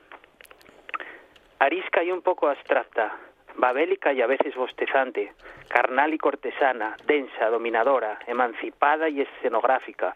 Speaker 8: Arisca y un poco abstracta, babélica y a veces bostezante, carnal y cortesana, densa, dominadora, emancipada y escenográfica,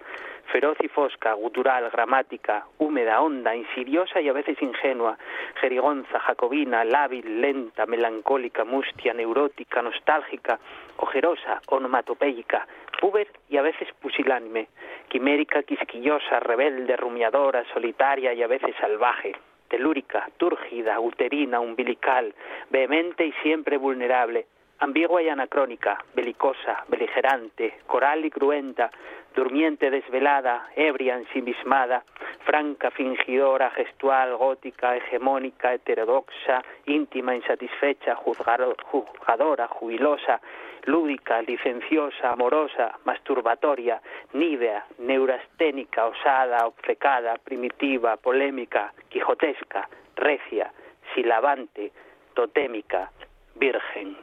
Speaker 8: feroz y fosca, gutural, gramática, húmeda, honda, insidiosa y a veces ingenua, jerigonza, jacobina, lábil, lenta, melancólica, mustia, neurótica, nostálgica, ojerosa, onomatopéyica, puber y a veces pusilánime, quimérica, quisquillosa, rebelde, rumiadora, solitaria y a veces salvaje, telúrica, túrgida, uterina, umbilical, vehemente y siempre vulnerable, ambigua y anacrónica, belicosa, beligerante, coral y cruenta, durmiente desvelada, ebria ensimismada, franca, fingidora, gestual, gótica, hegemónica, heterodoxa, íntima, insatisfecha, juzgadora, jubilosa, lúdica, licenciosa, amorosa, masturbatoria, nívea, neurasténica, osada, obcecada, primitiva, polémica, quijotesca, recia, silabante, totémica, virgen.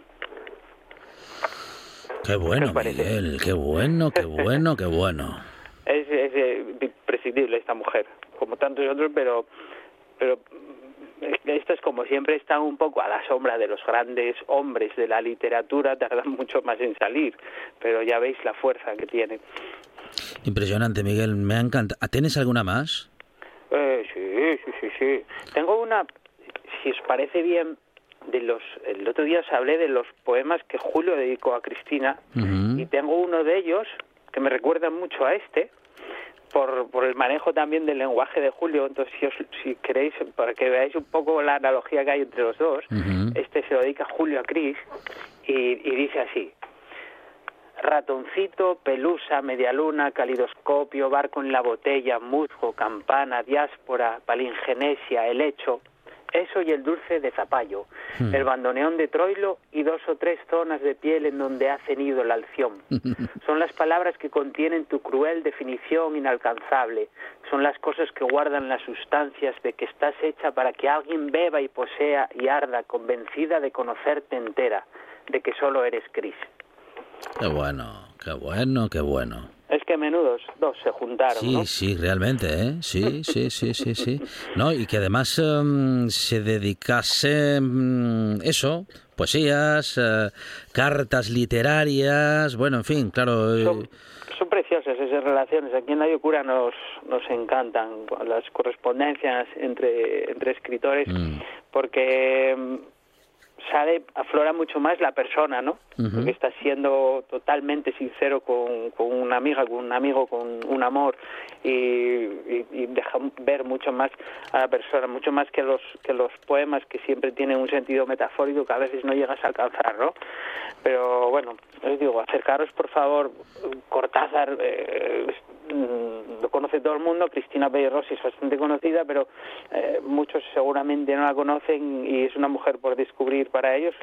Speaker 1: Qué bueno, Miguel, qué bueno, qué bueno, qué bueno. [LAUGHS]
Speaker 8: Es, es, imprescindible esta mujer, como tantos otros, pero, pero estas, como siempre, están un poco a la sombra de los grandes hombres de la literatura, tardan mucho más en salir, pero ya veis la fuerza que tienen.
Speaker 1: Impresionante, Miguel, me encanta. ¿Tienes alguna más?
Speaker 8: Eh, sí, sí, sí, sí. Tengo una, si os parece bien, de los el otro día os hablé de los poemas que Julio dedicó a Cristina y tengo uno de ellos que me recuerda mucho a este por, por el manejo también del lenguaje de Julio. Entonces si, os, si queréis para que veáis un poco la analogía que hay entre los dos este se lo dedica Julio a Cris y, y dice así. Ratoncito, pelusa, medialuna, calidoscopio, barco en la botella, musgo, campana, diáspora, palingenesia, helecho, eso y el dulce de zapallo, hmm. el bandoneón de Troilo y dos o tres zonas de piel en donde ha cenido la alción. [LAUGHS] Son las palabras que contienen tu cruel definición inalcanzable. Son las cosas que guardan las sustancias de que estás hecha para que alguien beba y posea y arda convencida de conocerte entera, de que solo eres Cris.
Speaker 1: Qué bueno, qué bueno, qué bueno.
Speaker 8: Es que menudos dos se juntaron,
Speaker 1: Sí, sí, realmente, ¿eh? Sí, sí, sí, sí, sí. No, y que además em, se dedicase, em, eso, poesías, eh, cartas literarias, bueno, en fin, claro...
Speaker 8: Eh, son, preciosas esas relaciones. Aquí en la Yocura nos, nos encantan las correspondencias entre, entre escritores, mm. porque em, sale, aflora mucho más la persona, ¿no? Porque está siendo totalmente sincero con, con, una amiga, con un amigo, con un amor y, y, deja ver mucho más a la persona, mucho más que los que los poemas que siempre tienen un sentido metafórico que a veces no llegas a alcanzar, ¿no? Pero bueno, os digo, acercaros por favor, Cortázar eh, lo conoce todo el mundo, Cristina Rossi es bastante conocida, pero eh, muchos seguramente no la conocen y es una mujer por descubrir para ellos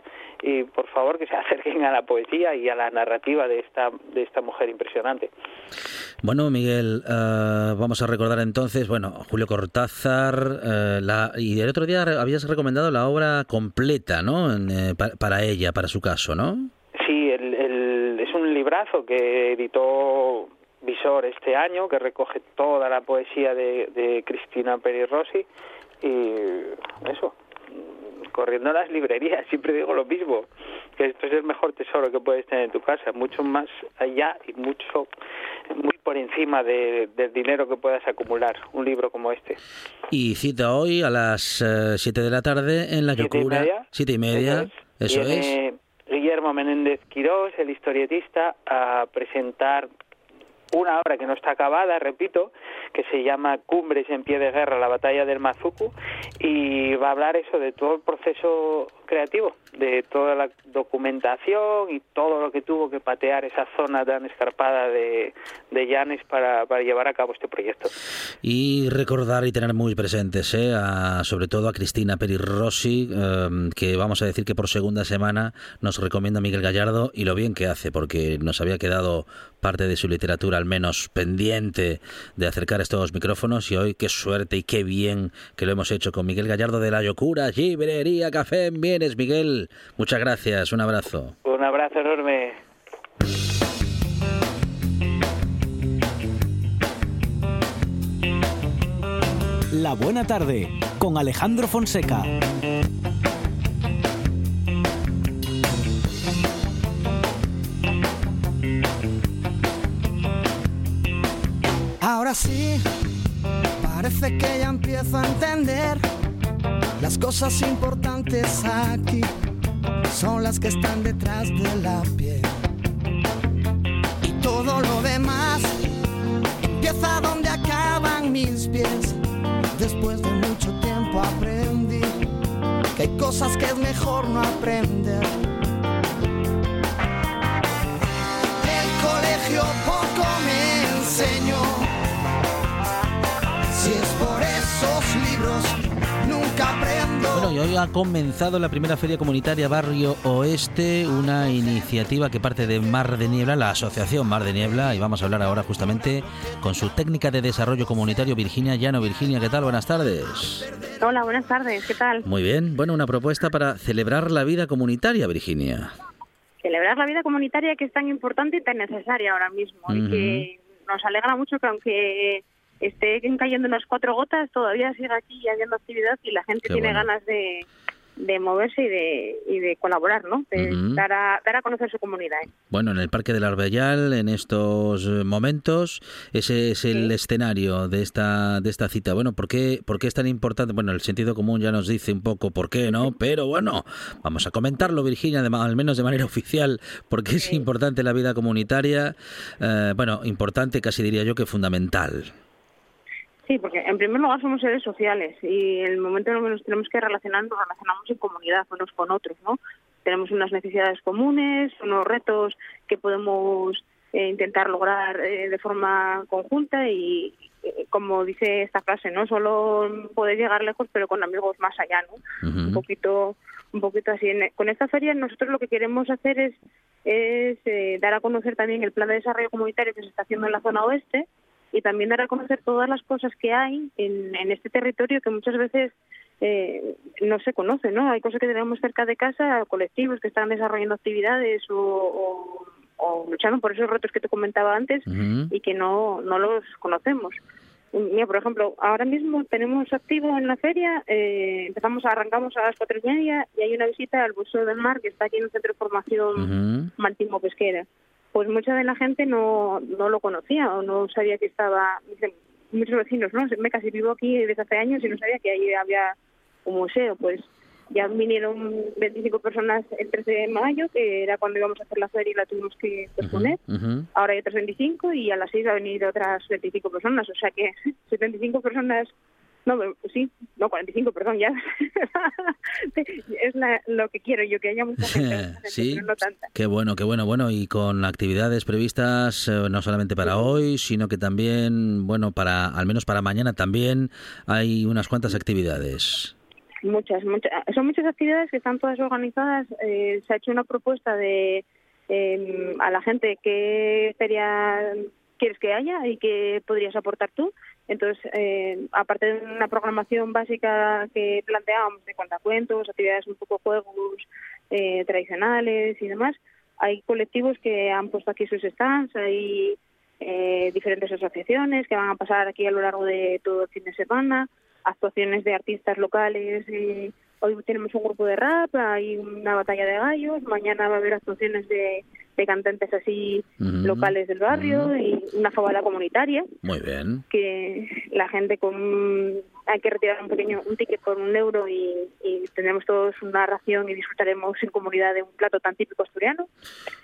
Speaker 8: y por favor que se [LAUGHS] acerquen a la poesía y a la narrativa de esta, de esta mujer impresionante.
Speaker 1: Bueno, Miguel, eh, vamos a recordar entonces, bueno, Julio Cortázar, eh, la, y el otro día habías recomendado la obra completa, ¿no? para ella, para su caso, ¿no?
Speaker 8: Sí, es un librazo que editó visor este año que recoge toda la poesía de, de Cristina Peri Rossi y eso corriendo a las librerías [LAUGHS] siempre digo lo mismo que esto es el mejor tesoro que puedes tener en tu casa mucho más allá y mucho muy por encima de, del dinero que puedas acumular un libro como este.
Speaker 1: Y cita hoy a las 7 eh, de la tarde en la Yocura siete y media. eso, es.
Speaker 8: Guillermo Menéndez Quirós el historietista a presentar una obra que no está acabada, repito, que se llama Cumbres en pie de guerra, la batalla del Mazuku, y va a hablar eso de todo el proceso creativo, de toda la documentación y todo lo que tuvo que patear esa zona tan escarpada de, de Llanes para, para llevar a cabo este proyecto.
Speaker 1: Y recordar y tener muy presentes, ¿eh? sobre todo a Cristina Perirossi, eh, que vamos a decir que por segunda semana nos recomienda Miguel Gallardo y lo bien que hace, porque nos había quedado parte de su literatura al menos pendiente de acercar estos micrófonos y hoy qué suerte y qué bien que lo hemos hecho con Miguel Gallardo de la Yocura, Librería Café en Miguel, muchas gracias, un abrazo.
Speaker 8: Un abrazo enorme.
Speaker 6: La buena tarde con Alejandro Fonseca.
Speaker 2: Ahora sí, parece que ya empiezo a entender las cosas importantes aquí son las que están detrás de la piel. Y todo lo demás empieza donde acaban mis pies. Después de mucho tiempo aprendí que hay cosas que es mejor no aprender.
Speaker 1: Hoy ha comenzado la primera feria comunitaria Barrio Oeste, una iniciativa que parte de Mar de Niebla, la asociación Mar de Niebla, y vamos a hablar ahora justamente con su técnica de desarrollo comunitario, Virginia Llano. Virginia, ¿qué tal? Buenas tardes.
Speaker 9: Hola, buenas tardes, ¿qué tal?
Speaker 1: Muy bien, bueno, una propuesta para celebrar la vida comunitaria, Virginia.
Speaker 9: Celebrar la vida comunitaria que es tan importante y tan necesaria ahora mismo, y que nos alegra mucho que aunque estén cayendo unas cuatro gotas, todavía sigue aquí habiendo actividad y la gente tiene ganas de, de moverse y de, y de colaborar, ¿no? De dar, a, dar a conocer su comunidad. ¿eh?
Speaker 1: Bueno, en el Parque del Arbellal, en estos momentos, ese es el escenario de esta de esta cita. Bueno, ¿por qué, ¿por qué es tan importante? Bueno, el sentido común ya nos dice un poco por qué, ¿no? Pero bueno, vamos a comentarlo, Virginia, al menos de manera [LAUGHS] oficial, porque es importante la vida comunitaria. Eh, bueno, importante, casi diría yo que fundamental.
Speaker 9: Sí, porque en primer lugar somos seres sociales y en el momento en el que nos tenemos que relacionar, nos relacionamos en comunidad unos con otros, ¿no? Tenemos unas necesidades comunes, unos retos que podemos eh, intentar lograr eh, de forma conjunta y, eh, como dice esta frase, no solo poder llegar lejos, pero con amigos más allá, ¿no? Un poquito, un poquito así. con esta feria nosotros lo que queremos hacer es, es dar a conocer también el plan de desarrollo comunitario que se está haciendo en la zona oeste y también dar a conocer todas las cosas que hay en, en este territorio que muchas veces eh, no se conoce, ¿no? Hay cosas que tenemos cerca de casa, colectivos que están desarrollando actividades o, o, luchando por esos retos que te comentaba antes y que no, no los conocemos. Mira, por ejemplo, ahora mismo tenemos activo en la feria, eh, empezamos, arrancamos a las cuatro y media y hay una visita al Museo del Mar que está aquí en el Centro de Formación uh Pesquera pues mucha de la gente no, no lo conocía o no sabía que estaba, muchos vecinos, ¿no? Me casi vivo aquí desde hace años y no sabía que ahí había un museo, pues ya vinieron 25 personas el 13 de mayo, que era cuando íbamos a hacer la feria y la tuvimos que posponer. Ahora hay otras 25 y a las 6 va a venir otras 25 personas, o sea que [LAUGHS] 75 personas no, sí, no, 45, perdón, ya. [LAUGHS] es lo que quiero yo, que haya mucha gente, [LAUGHS]
Speaker 1: sí, no tanta. Qué bueno, qué bueno, bueno, y con actividades previstas eh, no solamente para hoy, sino que también, bueno, para al menos para mañana también hay unas cuantas actividades.
Speaker 9: Muchas, muchas. Son muchas actividades que están todas organizadas. Eh, se ha hecho una propuesta de em, a la gente qué feria quieres que haya y qué podrías aportar tú entonces, eh, aparte de una programación básica que planteábamos de cuentacuentos, actividades un poco juegos eh, tradicionales y demás, hay colectivos que han puesto aquí sus stands, hay eh, diferentes asociaciones que van a pasar aquí a lo largo de todo el fin de semana, actuaciones de artistas locales. Hoy tenemos un grupo de rap, hay una batalla de gallos, mañana va a haber actuaciones de de cantantes así locales del barrio y una fabada comunitaria.
Speaker 1: Muy bien.
Speaker 9: Que la gente con hay que retirar un pequeño un ticket por un euro y, tendremos todos una ración y disfrutaremos en comunidad de un plato tan típico asturiano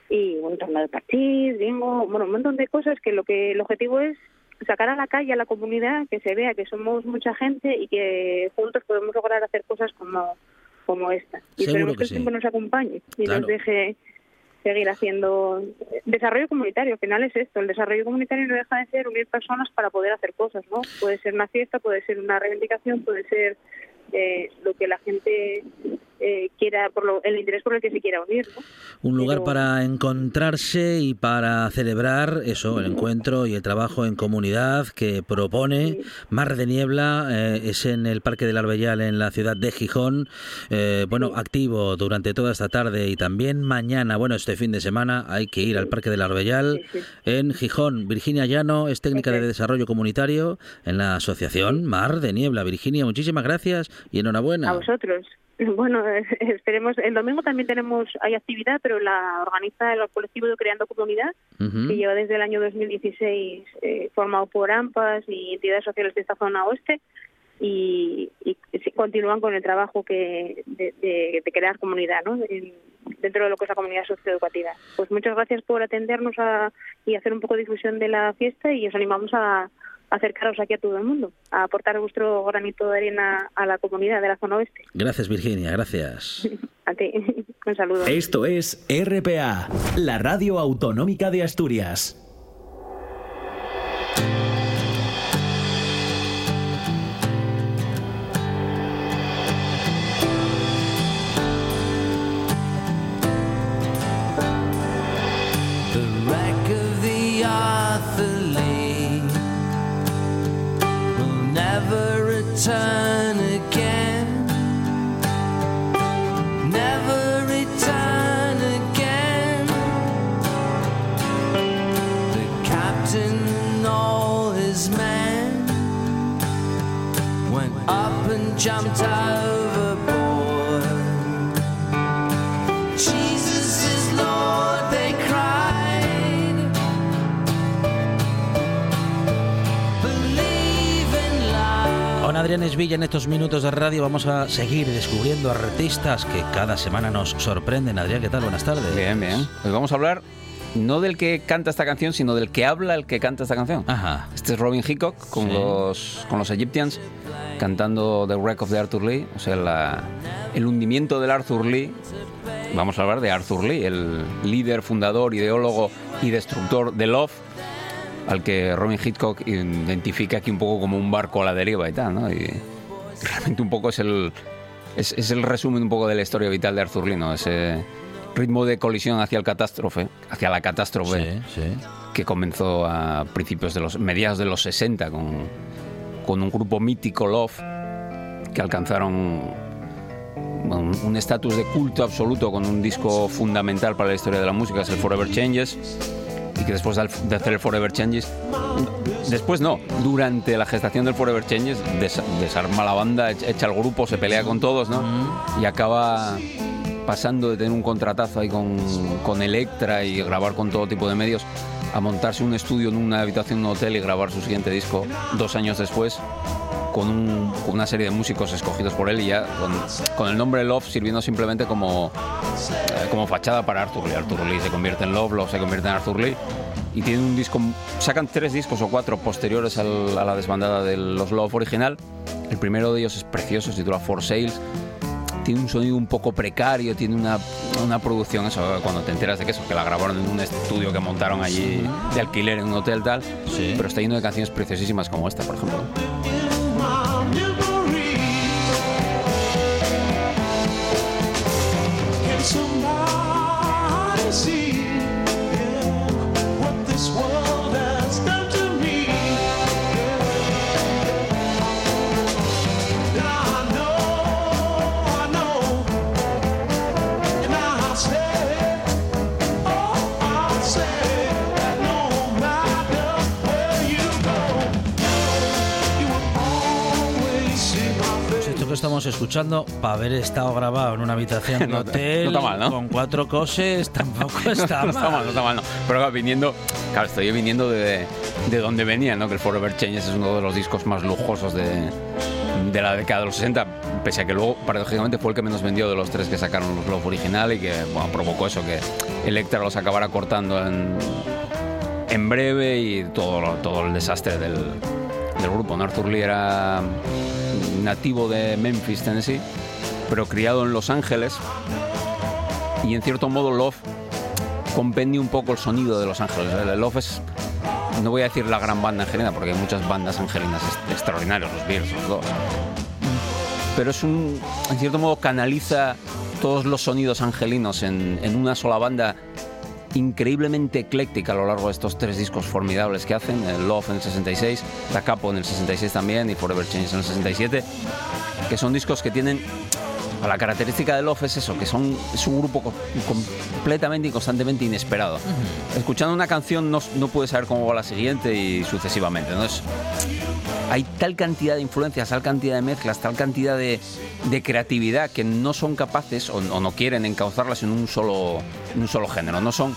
Speaker 9: y un torneo de partidos, bingo, bueno, un montón de cosas que lo que el objetivo es sacar a la calle a la comunidad que se vea que somos mucha gente y que juntos podemos lograr hacer cosas como como esta. Y esperemos que, el tiempo nos acompañe y nos deje seguir haciendo desarrollo comunitario. Al final es esto, el desarrollo comunitario no deja de ser unir personas para poder hacer cosas, ¿no? Puede ser una fiesta, puede ser una reivindicación, puede ser eh, lo que la gente eh, quiera, por lo, el interés por el que se quiera unir.
Speaker 1: Un lugar para encontrarse y para celebrar eso, el encuentro y el trabajo en comunidad que propone Mar de Niebla, eh, es en el Parque del Arbellal en la ciudad de Gijón, eh, bueno, activo durante toda esta tarde y también mañana, bueno, este fin de semana hay que ir al Parque del Arbellal en Gijón. Virginia Llano es técnica de desarrollo comunitario en la asociación Mar de Niebla. Virginia, muchísimas gracias y enhorabuena.
Speaker 9: A vosotros. [LAUGHS] Bueno, esperemos. El domingo también tenemos, hay actividad, pero la organiza el colectivo de Creando Comunidad, que lleva desde el año 2016 eh, formado por AMPAS y entidades sociales de esta zona oeste. Y, continúan con el trabajo que de, crear comunidad ¿no? dentro de lo que es la comunidad socioeducativa. Pues muchas gracias por atendernos y hacer un poco de difusión de la fiesta y os animamos a, acercaros aquí a todo el mundo, a aportar vuestro granito de arena a la comunidad de la zona oeste.
Speaker 1: Gracias, Virginia, gracias. [LAUGHS]
Speaker 9: a ti, [LAUGHS] un saludo.
Speaker 6: Esto es RPA, la radio autonómica de Asturias.
Speaker 10: Return again. Never return again. The captain and all his men went up and jumped overboard.
Speaker 1: Adrián Esvilla en estos minutos de radio vamos a seguir descubriendo artistas que cada semana nos sorprenden. Adrián, ¿qué tal? Buenas tardes.
Speaker 11: Bien, bien. Hoy vamos a hablar no del que canta esta canción, sino del que habla el que canta esta canción.
Speaker 1: Ajá.
Speaker 11: Este es Robin Hickok con,
Speaker 1: Sí.
Speaker 11: los, con los Egyptians cantando The Wreck of the Arthur Lee, o sea, la- el hundimiento del Arthur Lee. Vamos a hablar de Arthur Lee, el líder, fundador, ideólogo y destructor de Love, al que Robin Hitchcock identifica aquí un poco como un barco a la deriva y tal, ¿no? Y realmente un poco es el, es, es el resumen un poco de la historia vital de Arthur Lee, ¿no? Ese ritmo de colisión hacia el catástrofe, hacia la catástrofe
Speaker 1: Sí, sí.
Speaker 11: que comenzó a principios de los mediados de los 60 con, con un grupo mítico Love que alcanzaron un un estatus de culto absoluto con un disco fundamental para la historia de la música, es el Forever Changes y que después de hacer el Forever Changes después no, durante la gestación del Forever Changes des- desarma la banda, echa echa el grupo, se pelea con todos, ¿no? Y acaba pasando de tener un contratazo ahí con, con Electra y grabar con todo tipo de medios a montarse un estudio en una habitación de un hotel y grabar su siguiente disco dos años después con, un- con una serie de músicos escogidos por él y ya con, con el nombre Love sirviendo simplemente como, eh, como fachada para Arthur Lee. Arthur Lee se convierte en Love, Love se convierte en Arthur Lee y tienen un disco, sacan tres discos o cuatro posteriores al- a la desbandada de los Love original. El primero de ellos es precioso, se titula For Sales tiene un sonido un poco precario, tiene una, una producción, eso, cuando te enteras de que eso, que la grabaron en un estudio que montaron allí de alquiler en un hotel tal,
Speaker 1: Sí.
Speaker 11: pero está lleno de canciones preciosísimas como esta, por ejemplo.
Speaker 1: Estamos escuchando, para haber estado grabado en una habitación [LAUGHS] de
Speaker 11: No-
Speaker 1: hotel
Speaker 11: no está mal, ¿no?
Speaker 1: con cuatro coses, tampoco [LAUGHS] está
Speaker 11: no está mal, no está mal, no. Pero claro, viniendo, claro, estoy viniendo de, de donde venía, ¿no? Que el Forever Changes es uno de los discos más lujosos de, de la década de los 60, pese a que luego, paradójicamente, fue el que menos vendió de los tres que sacaron los Love original y que, bueno, provocó eso, que Electra los acabara cortando en, en breve y todo, todo el desastre del, del grupo. ¿no? Arthur Lee era nativo de Memphis, Tennessee, pero criado en Los Ángeles y en cierto modo Love compendia un poco el sonido de Los Ángeles. El Love es, no voy a decir la gran banda angelina, porque hay muchas bandas angelinas extraordinarias, los Bears, los dos. Pero es un, en cierto modo canaliza todos los sonidos angelinos en una sola banda increíblemente ecléctica a lo largo de estos tres discos formidables que hacen, el Love en el 66, Da Capo en el 66 también y Forever Change en el 67, que son discos que tienen la característica de Love es eso, que son, es un grupo co- completamente y constantemente inesperado. Escuchando una canción no, no puedes saber cómo va la siguiente y sucesivamente. ¿no? Es- hay tal cantidad de influencias, tal cantidad de mezclas, tal cantidad de, de creatividad que no son capaces o, o no quieren encauzarlas en un solo, en un solo género. No son,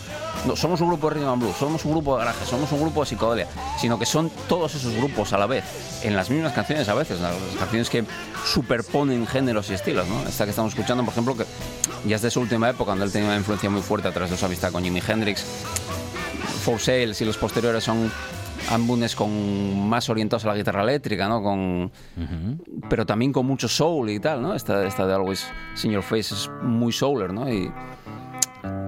Speaker 11: no somos un grupo de rhythm and blues, somos un grupo de garaje, somos un grupo de psicodelia, sino que son todos esos grupos a la vez, en las mismas canciones a veces, las canciones que superponen géneros y estilos. ¿no? Esta que estamos escuchando, por ejemplo, que ya es de su última época, cuando él tenía una influencia muy fuerte a través de su amistad con Jimi Hendrix. For Sales y los posteriores son álbumes con más orientados a la guitarra eléctrica, ¿no? Con, pero también con mucho soul y tal, ¿no? Esta, esta de Always Your Face es muy souler, ¿no? Y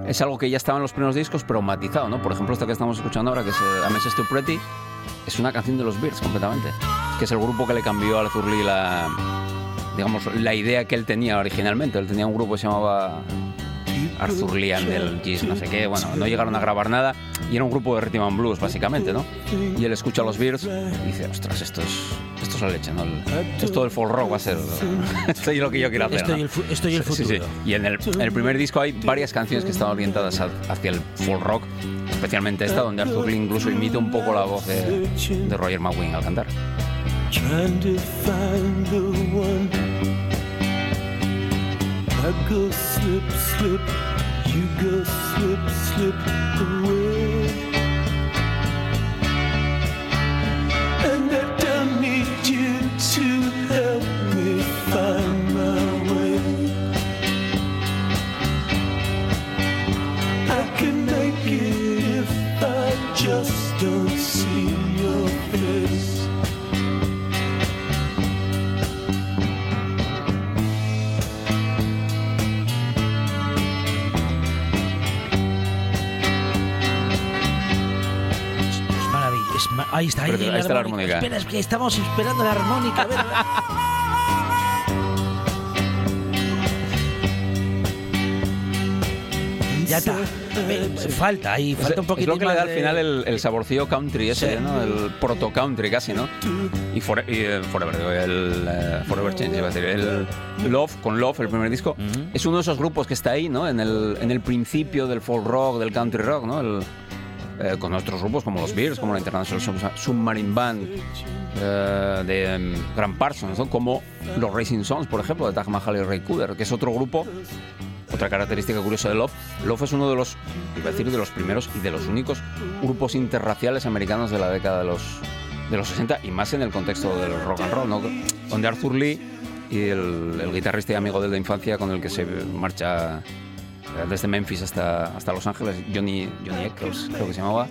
Speaker 11: es algo que ya estaba en los primeros discos, pero matizado, ¿no? Por ejemplo, esta que estamos escuchando ahora, que es A Message Too Pretty, es una canción de los Bears completamente, que es el grupo que le cambió a Arthur Lee la, digamos, la idea que él tenía originalmente. Él tenía un grupo que se llamaba Arthur Lee and el Gis, no sé qué. Bueno, no llegaron a grabar nada y era un grupo de rhythm and blues, básicamente, ¿no? Y él escucha a los Bears y dice, ostras, estos, estos la leche, ¿no? El- esto del folk rock va a ser [LAUGHS] esto es lo que yo quiero hacer.
Speaker 1: Esto
Speaker 11: ¿no?
Speaker 1: el fu- esto y el
Speaker 11: Sí, sí,
Speaker 1: futuro.
Speaker 11: sí. Y en el, en el primer disco hay varias canciones que están orientadas a- hacia el folk rock, especialmente esta, donde Arthur Lee incluso imita un poco la voz de, de Roger McGuinn al cantar.
Speaker 10: Trying to find the one. I go slip, slip, you go slip, slip away.
Speaker 1: Es ahí está, ahí,
Speaker 11: Pero ahí
Speaker 1: la
Speaker 11: está la
Speaker 1: armónica. Espera, es que estamos esperando la armónica. a ver, a ver. [LAUGHS] Ya está. Ve, Falta ahí,
Speaker 11: Es,
Speaker 1: falta un
Speaker 11: es
Speaker 1: poquito
Speaker 11: lo que le da al final el, el saborcillo country ese,
Speaker 1: Sí.
Speaker 11: ¿no? El proto country casi, ¿no? Y, y, eh, Forever, el eh, Forever Change, iba a decir. El Love, con Love, el primer disco, es uno de esos grupos que está ahí, ¿no? En el, en el principio del folk rock, del country rock, ¿no? El, eh, con otros grupos como los Bears, como la International Sub- Submarine Band, eh, de Grant Parsons, como los Racing Sons, por ejemplo, de Taj Mahal y Ray Cooder, que es otro grupo otra característica curiosa de Love, Love es uno de los, iba a decir, de los primeros y de los únicos grupos interraciales americanos de la década de los, de los 60 y más en el contexto del rock and roll, ¿no? donde Arthur Lee y el, el guitarrista y amigo de la infancia con el que se marcha desde Memphis hasta, hasta Los Ángeles, Johnny, Johnny Eccles, creo que se llamaba,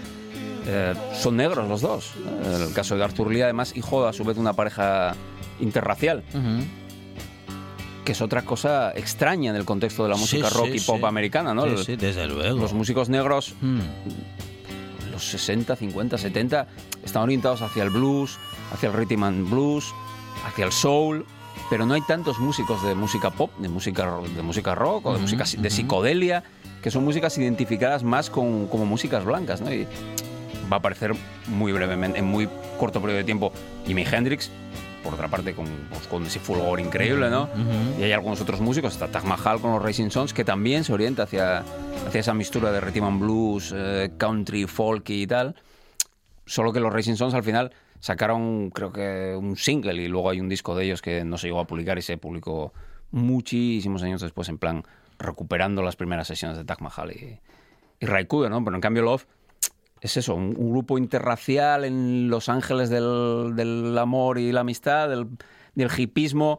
Speaker 11: eh, son negros los dos. En el caso de Arthur Lee, además, hijo a su vez de una pareja interracial que es otra cosa extraña en el contexto de la
Speaker 1: Sí,
Speaker 11: música rock
Speaker 1: sí,
Speaker 11: y pop
Speaker 1: sí.
Speaker 11: americana, ¿no?
Speaker 1: Sí, desde luego.
Speaker 11: Los músicos negros,
Speaker 1: Hmm.
Speaker 11: los 60, 50, 70, están orientados hacia el blues, hacia el rhythm and blues, hacia el soul, pero no hay tantos músicos de música pop, de música, de música rock o de música si- de psicodelia, que son músicas identificadas más con, como músicas blancas, ¿no? Y va a aparecer muy brevemente, en muy corto periodo de tiempo, Jimi Hendrix, por otra parte, con, pues, con ese fulgor increíble, ¿no? Y hay algunos otros músicos, está Taj Mahal con los Racing Sons, que también se orienta hacia, hacia esa mistura de rhythm and blues, eh, country, folky y tal. Solo que los Racing Sons al final sacaron, creo que, un single y luego hay un disco de ellos que no se llegó a publicar y se publicó muchísimos años después, en plan, recuperando las primeras sesiones de Taj Mahal y, y ¿no? Pero en cambio Love es eso, un, un grupo interracial en Los Ángeles del, del amor y la amistad, del, del hipismo,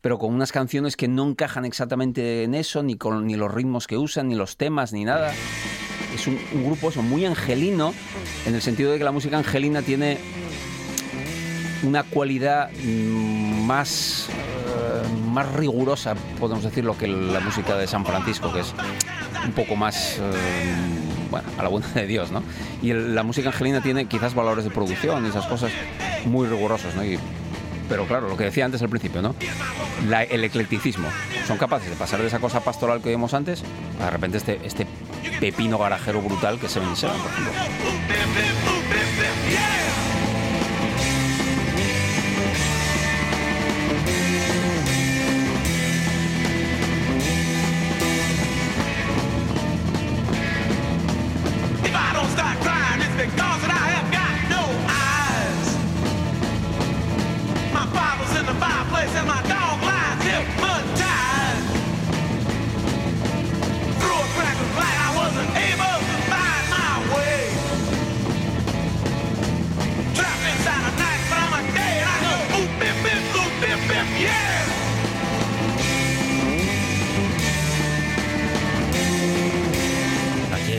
Speaker 11: pero con unas canciones que no encajan exactamente en eso, ni con ni los ritmos que usan, ni los temas, ni nada. Es un, un grupo eso, muy angelino, en el sentido de que la música angelina tiene una cualidad más, eh, más rigurosa, podemos decirlo, que la música de San Francisco, que es un poco más, eh, a la buena de Dios, ¿no? Y la música angelina tiene quizás valores de producción y esas cosas muy rigurosos, ¿no? Y- pero claro, lo que decía antes al principio, ¿no? La- el eclecticismo. Son capaces de pasar de esa cosa pastoral que vimos antes a de repente este, este pepino garajero brutal que Seven Seven, por ejemplo.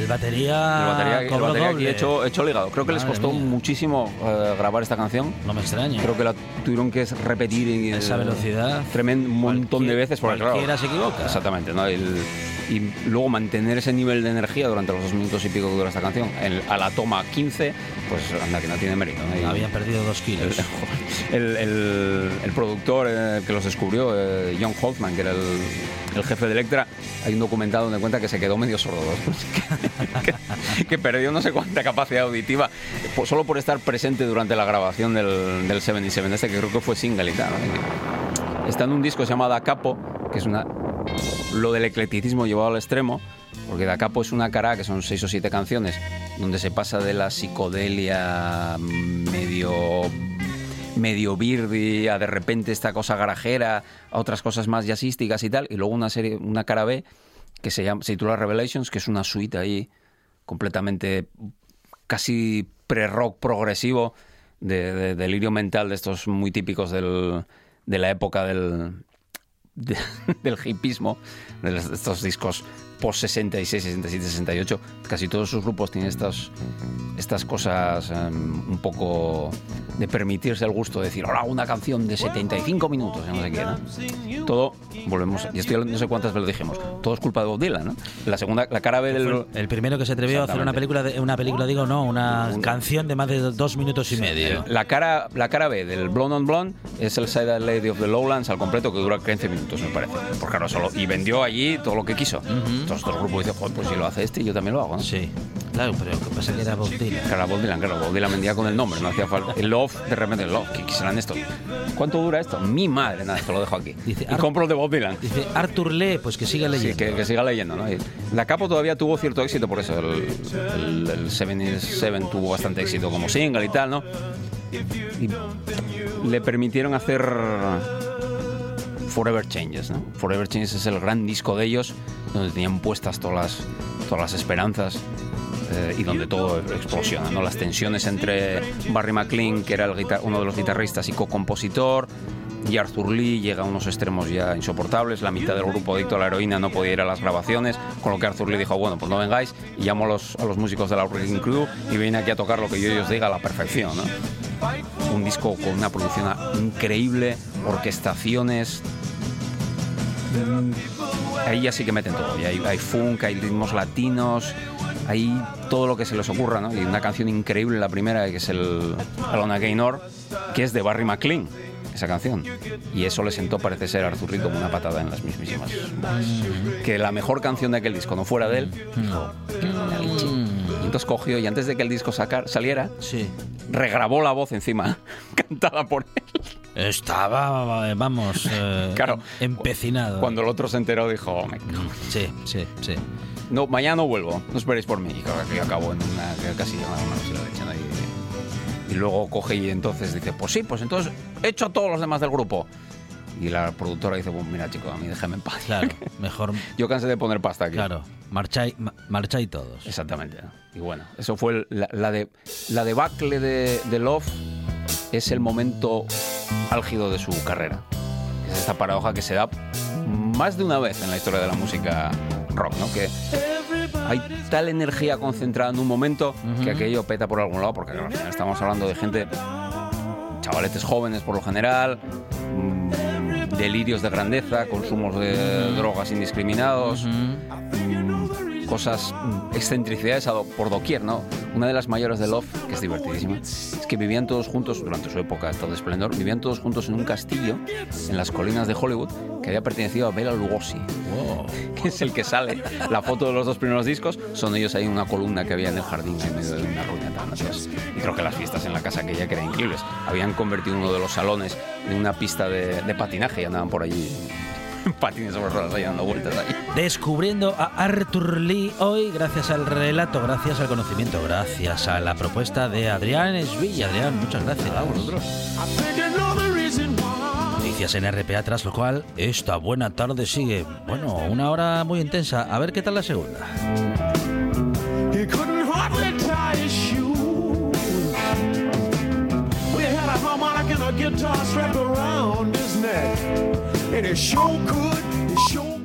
Speaker 1: Batería.
Speaker 11: El batería, el batería aquí hecho, hecho ligado. Creo que les costó
Speaker 1: mía.
Speaker 11: muchísimo eh, grabar esta canción.
Speaker 1: No me extraña.
Speaker 11: Creo que la tuvieron que repetir y,
Speaker 1: Esa velocidad.
Speaker 11: Tremendo, un montón de veces. Porque, claro,
Speaker 1: cualquiera se equivoca.
Speaker 11: Exactamente. ¿no? El- y luego mantener ese nivel de energía durante los dos minutos y pico que dura esta canción en- a la toma 15, pues anda que no tiene mérito. Y-
Speaker 1: Habían perdido dos kilos. [LAUGHS]
Speaker 11: el, el- el productor eh, que los descubrió, eh, John Holtzman, que era el, el jefe de Electra, hay un documental donde cuenta que se quedó medio sordo, que, [LAUGHS] que- que perdió no sé cuánta capacidad auditiva po- solo por estar presente durante la grabación del, del 77, este que creo que fue single y tal. ¿no? Está en un disco que se llama Da Capo, que es una lo del eclecticismo llevado al extremo, porque Da Capo es una cara que son seis o siete canciones, donde se pasa de la psicodelia medio medio birdi a de repente esta cosa garajera a otras cosas más jazzísticas y tal y luego una serie una cara B que se llama titula Revelations que es una suite ahí completamente casi pre-rock progresivo de, de delirio mental de estos muy típicos de la época del, de- [LAUGHS] del hipismo, de estos discos post 66, 67, 68, casi todos sus grupos tienen estas, estas cosas em, un poco de permitirse el gusto de decir, ahora una canción de 75 minutos, y no sé qué, ¿no? Todo, volvemos, y estoy no sé cuántas veces lo dijimos, todo es culpa de Bob Dylan, ¿no? La segunda, la cara B del...
Speaker 1: El primero que se atrevió a hacer una película, de, una película digo, no, una canción de más de dos minutos y medio.
Speaker 11: La cara, la cara B del Blonde on Blonde es el Side Lady of the Lowlands al completo que dura 15 minutos, me parece. Porque claro, solo, y vendió allí todo lo que quiso. Entonces el grupo dice, joder, pues si lo hace este, yo también lo hago. ¿no?
Speaker 1: Sí, claro, pero lo que pasa que era Bob Dylan.
Speaker 11: Claro, Bob Dylan, claro, Bob Dylan vendía con el nombre, no hacía falta. El Love, de repente, el Love, ¿qué, serán estos? ¿Cuánto dura esto? Mi madre, nada, esto lo dejo aquí. y
Speaker 1: Ar-
Speaker 11: compro el de Bob Dylan.
Speaker 1: Dice Arthur Lee, pues que siga leyendo.
Speaker 11: Sí, que, que siga leyendo, ¿no? Y La Capo todavía tuvo cierto éxito por eso. El, el, el 77 tuvo bastante éxito como single y tal, ¿no? Y le permitieron hacer Forever Changes, ¿no? Forever Changes es el gran disco de ellos, donde tenían puestas todas las, todas las esperanzas eh, y donde todo explosiona, ¿no? Las tensiones entre Barry McLean, que era el uno de los guitarristas y co-compositor, y Arthur Lee llega a unos extremos ya insoportables. La mitad del grupo adicto a la heroína no podía ir a las grabaciones, con lo que Arthur Lee dijo, bueno, pues no vengáis, y llamo a los, a los músicos de la Wrecking Crew y viene aquí a tocar lo que yo os diga a la perfección, ¿no? Un disco con una producción increíble, orquestaciones, ahí ya sí que meten todo. Y hay, hay funk, hay ritmos latinos, hay todo lo que se les ocurra, ¿no? Y una canción increíble, la primera, que es el Alona Gaynor, que es de Barry McLean, esa canción. Y eso le sentó, parece ser, a Arthur como una patada en las mismísimas. bolas. Que la mejor canción de aquel disco no fuera de él, dijo, "Qué buena leche". Y entonces cogió y antes de que el disco sacar, saliera, regrabó la voz encima, [LAUGHS] cantada por él.
Speaker 1: Estaba, eh, vamos, eh, [LAUGHS]
Speaker 11: Claro.
Speaker 1: empecinado.
Speaker 11: Cuando el otro se enteró, dijo, "Oh, me cago".
Speaker 1: Sí, sí, sí.
Speaker 11: No, mañana no vuelvo, no esperéis por mí. Y claro, que acabó en una casi y luego coge y entonces dice, pues sí, pues entonces echo a todos los demás del grupo. Y la productora dice, pues mira chico, a mí déjame en paz.
Speaker 1: Claro, [LAUGHS] mejor.
Speaker 11: Yo cansé de poner pasta aquí.
Speaker 1: Claro, marcháis, ma- marcháis todos.
Speaker 11: Exactamente. Y bueno, eso fue la, la de, la debacle de, de Love, es el momento álgido de su carrera. Es esta paradoja que se da más de una vez en la historia de la música rock, ¿no? Que hay tal energía concentrada en un momento que aquello peta por algún lado, porque al final estamos hablando de gente, chavaletes jóvenes por lo general, mm, delirios de grandeza, consumos de drogas indiscriminados, cosas, mm, excentricidades por doquier, ¿no? Una de las mayores de Love, que es divertidísima, es que vivían todos juntos, durante su época de esplendor, vivían todos juntos en un castillo en las colinas de Hollywood que había pertenecido a Bela Lugosi, que es el que sale. La foto de los dos primeros discos son ellos ahí en una columna que había en el jardín en medio de una ruina. ¿no? Entonces, y creo que las fiestas en la casa aquella que eran increíbles. Habían convertido uno de los salones en una pista de, de patinaje y andaban por allí patines sobre ruedas ahí dando vueltas ahí.
Speaker 1: Descubriendo a Arthur Lee hoy, gracias al relato, gracias al conocimiento, gracias a la propuesta de Adrián Esvilla. Adrián, muchas gracias. A vosotros. Noticias en RPA, tras lo cual esta buena tarde sigue, bueno, una hora muy intensa. A ver qué tal la segunda.
Speaker 10: Guitar strapped around his neck. And he sure could, he sure